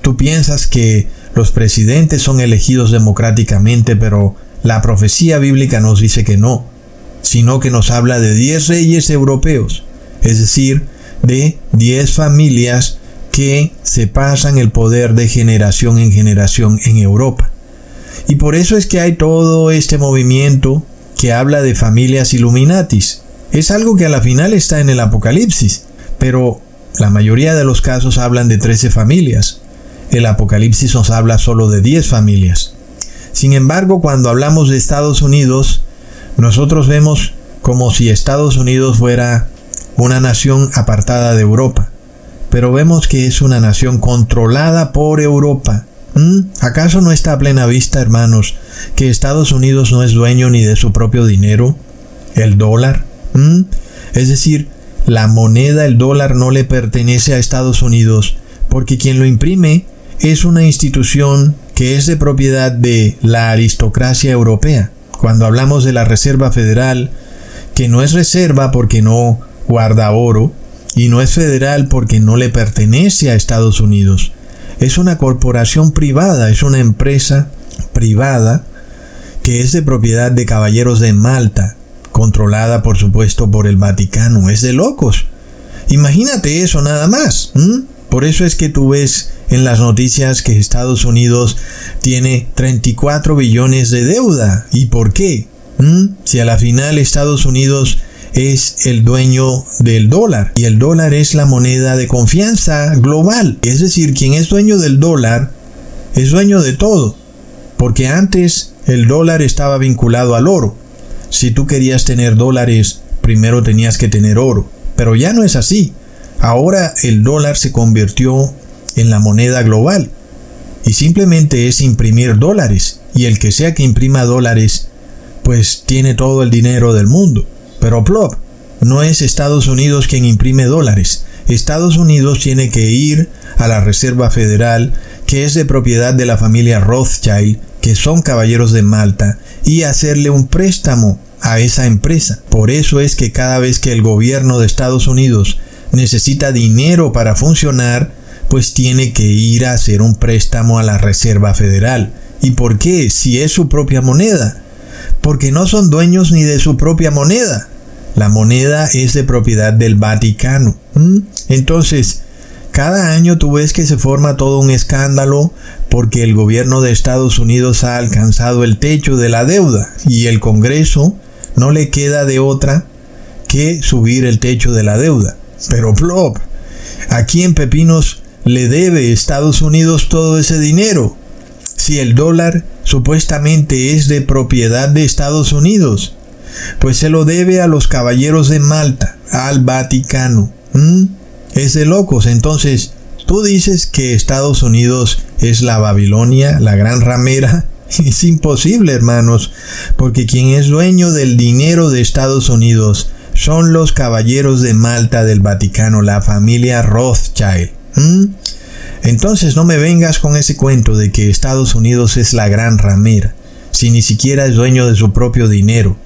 tú piensas que los presidentes son elegidos democráticamente, pero la profecía bíblica nos dice que no, sino que nos habla de 10 reyes europeos, es decir, de 10 familias que se pasan el poder de generación en generación en Europa. Y por eso es que hay todo este movimiento que habla de familias Illuminatis. Es algo que a la final está en el Apocalipsis, pero la mayoría de los casos hablan de 13 familias. El Apocalipsis nos habla solo de 10 familias. Sin embargo, cuando hablamos de Estados Unidos, nosotros vemos como si Estados Unidos fuera una nación apartada de Europa, pero vemos que es una nación controlada por Europa. ¿Mm? ¿Acaso no está a plena vista, hermanos, que Estados Unidos no es dueño ni de su propio dinero, el dólar? ¿Mm? Es decir, la moneda, el dólar, no le pertenece a Estados Unidos, porque quien lo imprime es una institución que es de propiedad de la aristocracia europea. Cuando hablamos de la Reserva Federal, que no es reserva porque no guarda oro y no es federal porque no le pertenece a Estados Unidos. es una corporación privada, es una empresa privada que es de propiedad de caballeros de Malta, controlada por supuesto por el Vaticano. Es de locos. Imagínate eso nada más. Por eso es que tú ves en las noticias que Estados Unidos tiene 34 billones de deuda. ¿Y por qué? Si a la final Estados Unidos es el dueño del dólar y el dólar es la moneda de confianza global. Es decir, quien es dueño del dólar es dueño de todo. Porque antes el dólar estaba vinculado al oro. Si tú querías tener dólares, primero tenías que tener oro. Pero ya no es así. Ahora el dólar se convirtió en la moneda global. Y simplemente es imprimir dólares. Y el que sea que imprima dólares, pues tiene todo el dinero del mundo. Pero plop, no es Estados Unidos quien imprime dólares. Estados Unidos tiene que ir a la Reserva Federal, que es de propiedad de la familia Rothschild, que son caballeros de Malta, y hacerle un préstamo a esa empresa. Por eso es que cada vez que el gobierno de Estados Unidos necesita dinero para funcionar, pues tiene que ir a hacer un préstamo a la Reserva Federal. ¿Y por qué? Si es su propia moneda. Porque no son dueños ni de su propia moneda. La moneda es de propiedad del Vaticano. Entonces, cada año tú ves que se forma todo un escándalo porque el gobierno de Estados Unidos ha alcanzado el techo de la deuda y el Congreso no le queda de otra que subir el techo de la deuda. Pero plop, aquí en Pepinos le debe Estados Unidos todo ese dinero. Si el dólar supuestamente es de propiedad de Estados Unidos, pues se lo debe a los caballeros de Malta, al Vaticano. Es de locos. Entonces, tú dices que Estados Unidos es la Babilonia, la gran ramera. Es imposible, hermanos, porque quien es dueño del dinero de Estados Unidos son los caballeros de Malta del Vaticano, la familia Rothschild. Entonces no me vengas con ese cuento de que Estados Unidos es la gran ramera, si ni siquiera es dueño de su propio dinero.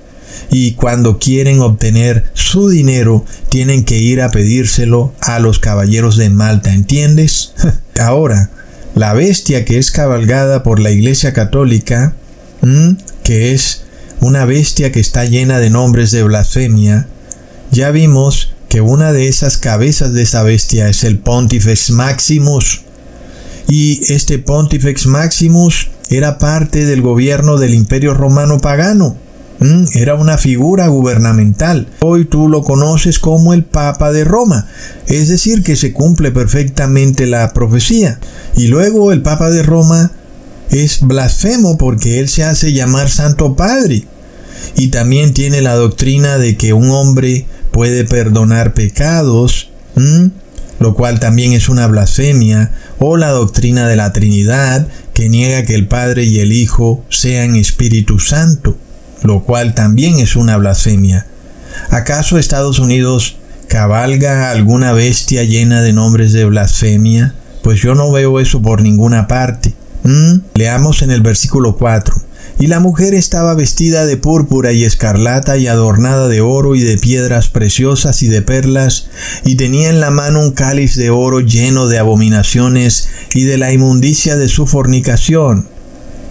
Y cuando quieren obtener su dinero, tienen que ir a pedírselo a los caballeros de Malta, ¿entiendes? Ahora, la bestia que es cabalgada por la Iglesia Católica, que es una bestia que está llena de nombres de blasfemia, ya vimos que una de esas cabezas de esa bestia es el Pontifex Maximus. Y este Pontifex Maximus era parte del gobierno del Imperio Romano Pagano. Era una figura gubernamental. Hoy tú lo conoces como el Papa de Roma. Es decir, que se cumple perfectamente la profecía. Y luego el Papa de Roma es blasfemo porque él se hace llamar Santo Padre. Y también tiene la doctrina de que un hombre puede perdonar pecados, lo cual también es una blasfemia, o la doctrina de la Trinidad, que niega que el Padre y el Hijo sean Espíritu Santo lo cual también es una blasfemia. ¿Acaso Estados Unidos cabalga alguna bestia llena de nombres de blasfemia? Pues yo no veo eso por ninguna parte. ¿Mm? Leamos en el versículo 4. Y la mujer estaba vestida de púrpura y escarlata y adornada de oro y de piedras preciosas y de perlas, y tenía en la mano un cáliz de oro lleno de abominaciones y de la inmundicia de su fornicación.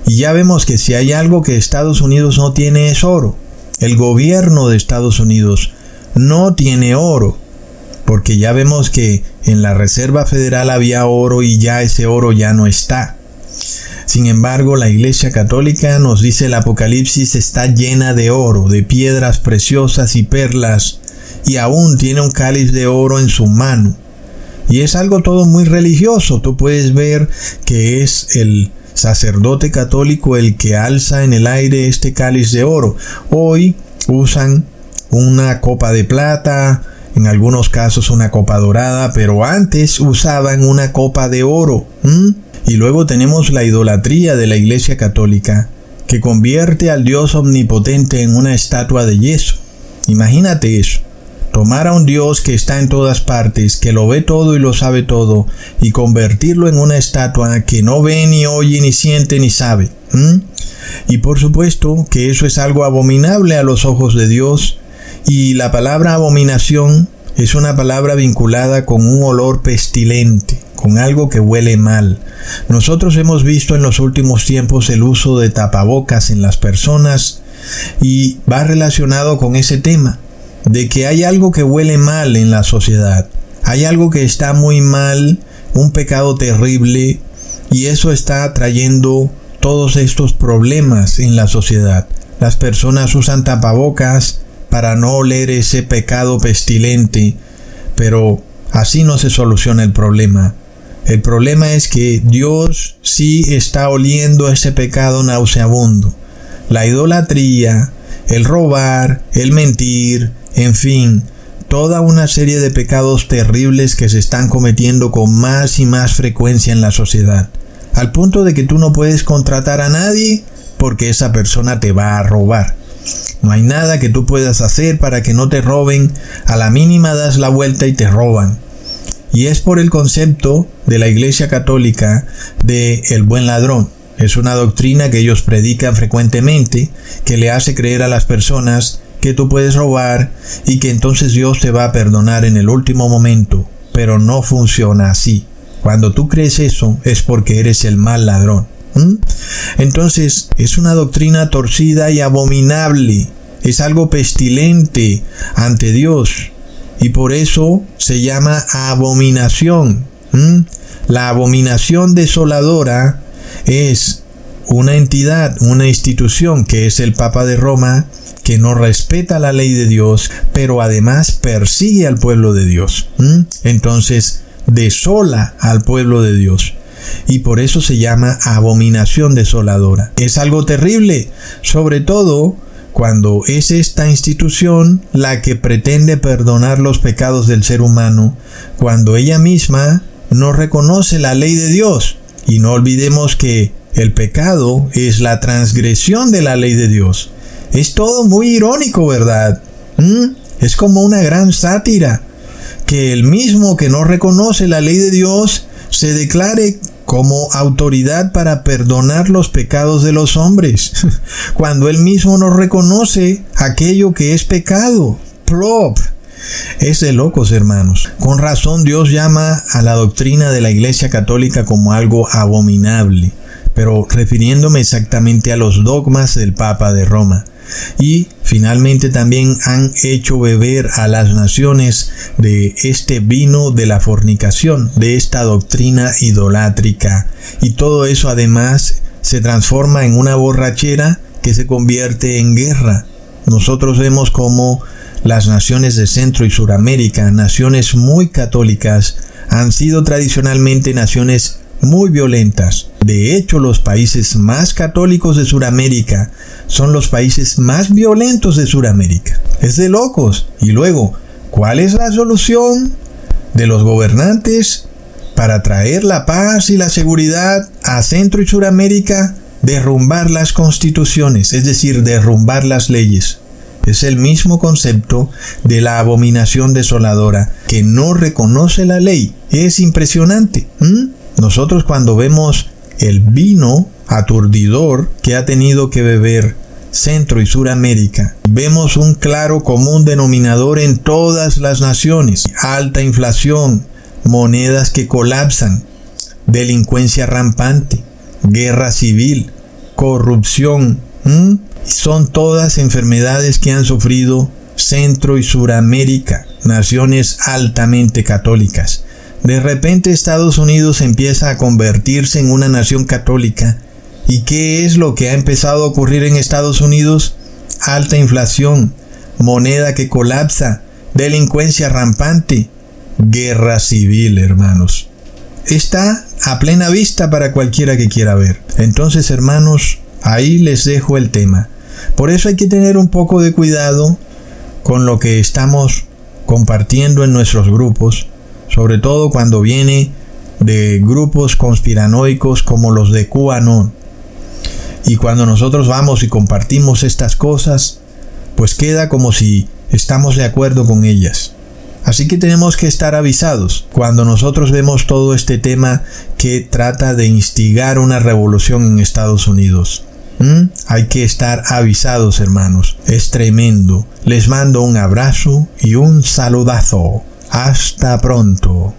Y ya vemos que si hay algo que Estados Unidos no tiene es oro. El gobierno de Estados Unidos no tiene oro. Porque ya vemos que en la Reserva Federal había oro y ya ese oro ya no está. Sin embargo, la Iglesia Católica nos dice el Apocalipsis está llena de oro, de piedras preciosas y perlas, y aún tiene un cáliz de oro en su mano. Y es algo todo muy religioso. Tú puedes ver que es el sacerdote católico el que alza en el aire este cáliz de oro. Hoy usan una copa de plata, en algunos casos una copa dorada, pero antes usaban una copa de oro. Y luego tenemos la idolatría de la Iglesia Católica, que convierte al Dios omnipotente en una estatua de yeso. Imagínate eso tomar a un Dios que está en todas partes, que lo ve todo y lo sabe todo, y convertirlo en una estatua que no ve, ni oye, ni siente, ni sabe. Y por supuesto que eso es algo abominable a los ojos de Dios, y la palabra abominación es una palabra vinculada con un olor pestilente, con algo que huele mal. Nosotros hemos visto en los últimos tiempos el uso de tapabocas en las personas y va relacionado con ese tema, de que hay algo que huele mal en la sociedad, hay algo que está muy mal, un pecado terrible, y eso está trayendo todos estos problemas en la sociedad. Las personas usan tapabocas para no oler ese pecado pestilente, pero así no se soluciona el problema. El problema es que Dios sí está oliendo ese pecado nauseabundo. La idolatría, el robar, el mentir, en fin, toda una serie de pecados terribles que se están cometiendo con más y más frecuencia en la sociedad, al punto de que tú no puedes contratar a nadie porque esa persona te va a robar. No hay nada que tú puedas hacer para que no te roben, a la mínima das la vuelta y te roban. Y es por el concepto de la Iglesia Católica de el buen ladrón. Es una doctrina que ellos predican frecuentemente, que le hace creer a las personas que tú puedes robar y que entonces Dios te va a perdonar en el último momento. Pero no funciona así. Cuando tú crees eso es porque eres el mal ladrón. Entonces es una doctrina torcida y abominable. Es algo pestilente ante Dios. Y por eso se llama abominación. La abominación desoladora es una entidad, una institución que es el Papa de Roma, que no respeta la ley de Dios, pero además persigue al pueblo de Dios. Entonces, desola al pueblo de Dios. Y por eso se llama abominación desoladora. Es algo terrible, sobre todo cuando es esta institución la que pretende perdonar los pecados del ser humano, cuando ella misma no reconoce la ley de Dios. Y no olvidemos que el pecado es la transgresión de la ley de Dios. Es todo muy irónico, ¿verdad? ¿Mm? Es como una gran sátira. Que el mismo que no reconoce la ley de Dios se declare como autoridad para perdonar los pecados de los hombres, cuando él mismo no reconoce aquello que es pecado. Prop. Es de locos, hermanos. Con razón Dios llama a la doctrina de la Iglesia Católica como algo abominable, pero refiriéndome exactamente a los dogmas del Papa de Roma y finalmente también han hecho beber a las naciones de este vino de la fornicación, de esta doctrina idolátrica. Y todo eso además se transforma en una borrachera que se convierte en guerra. Nosotros vemos como las naciones de Centro y Suramérica, naciones muy católicas, han sido tradicionalmente naciones muy violentas. De hecho, los países más católicos de Sudamérica son los países más violentos de Sudamérica. Es de locos. Y luego, ¿cuál es la solución de los gobernantes para traer la paz y la seguridad a Centro y Sudamérica? Derrumbar las constituciones, es decir, derrumbar las leyes. Es el mismo concepto de la abominación desoladora, que no reconoce la ley. Es impresionante. Nosotros cuando vemos el vino aturdidor que ha tenido que beber Centro y Suramérica, vemos un claro común denominador en todas las naciones. Alta inflación, monedas que colapsan, delincuencia rampante, guerra civil, corrupción. Son todas enfermedades que han sufrido Centro y Suramérica, naciones altamente católicas. De repente Estados Unidos empieza a convertirse en una nación católica. ¿Y qué es lo que ha empezado a ocurrir en Estados Unidos? Alta inflación, moneda que colapsa, delincuencia rampante, guerra civil, hermanos. Está a plena vista para cualquiera que quiera ver. Entonces, hermanos, ahí les dejo el tema. Por eso hay que tener un poco de cuidado con lo que estamos compartiendo en nuestros grupos, sobre todo cuando viene de grupos conspiranoicos como los de QAnon. Y cuando nosotros vamos y compartimos estas cosas, pues queda como si estamos de acuerdo con ellas. Así que tenemos que estar avisados cuando nosotros vemos todo este tema que trata de instigar una revolución en Estados Unidos. Hay que estar avisados, hermanos. Es tremendo. Les mando un abrazo y un saludazo. Hasta pronto.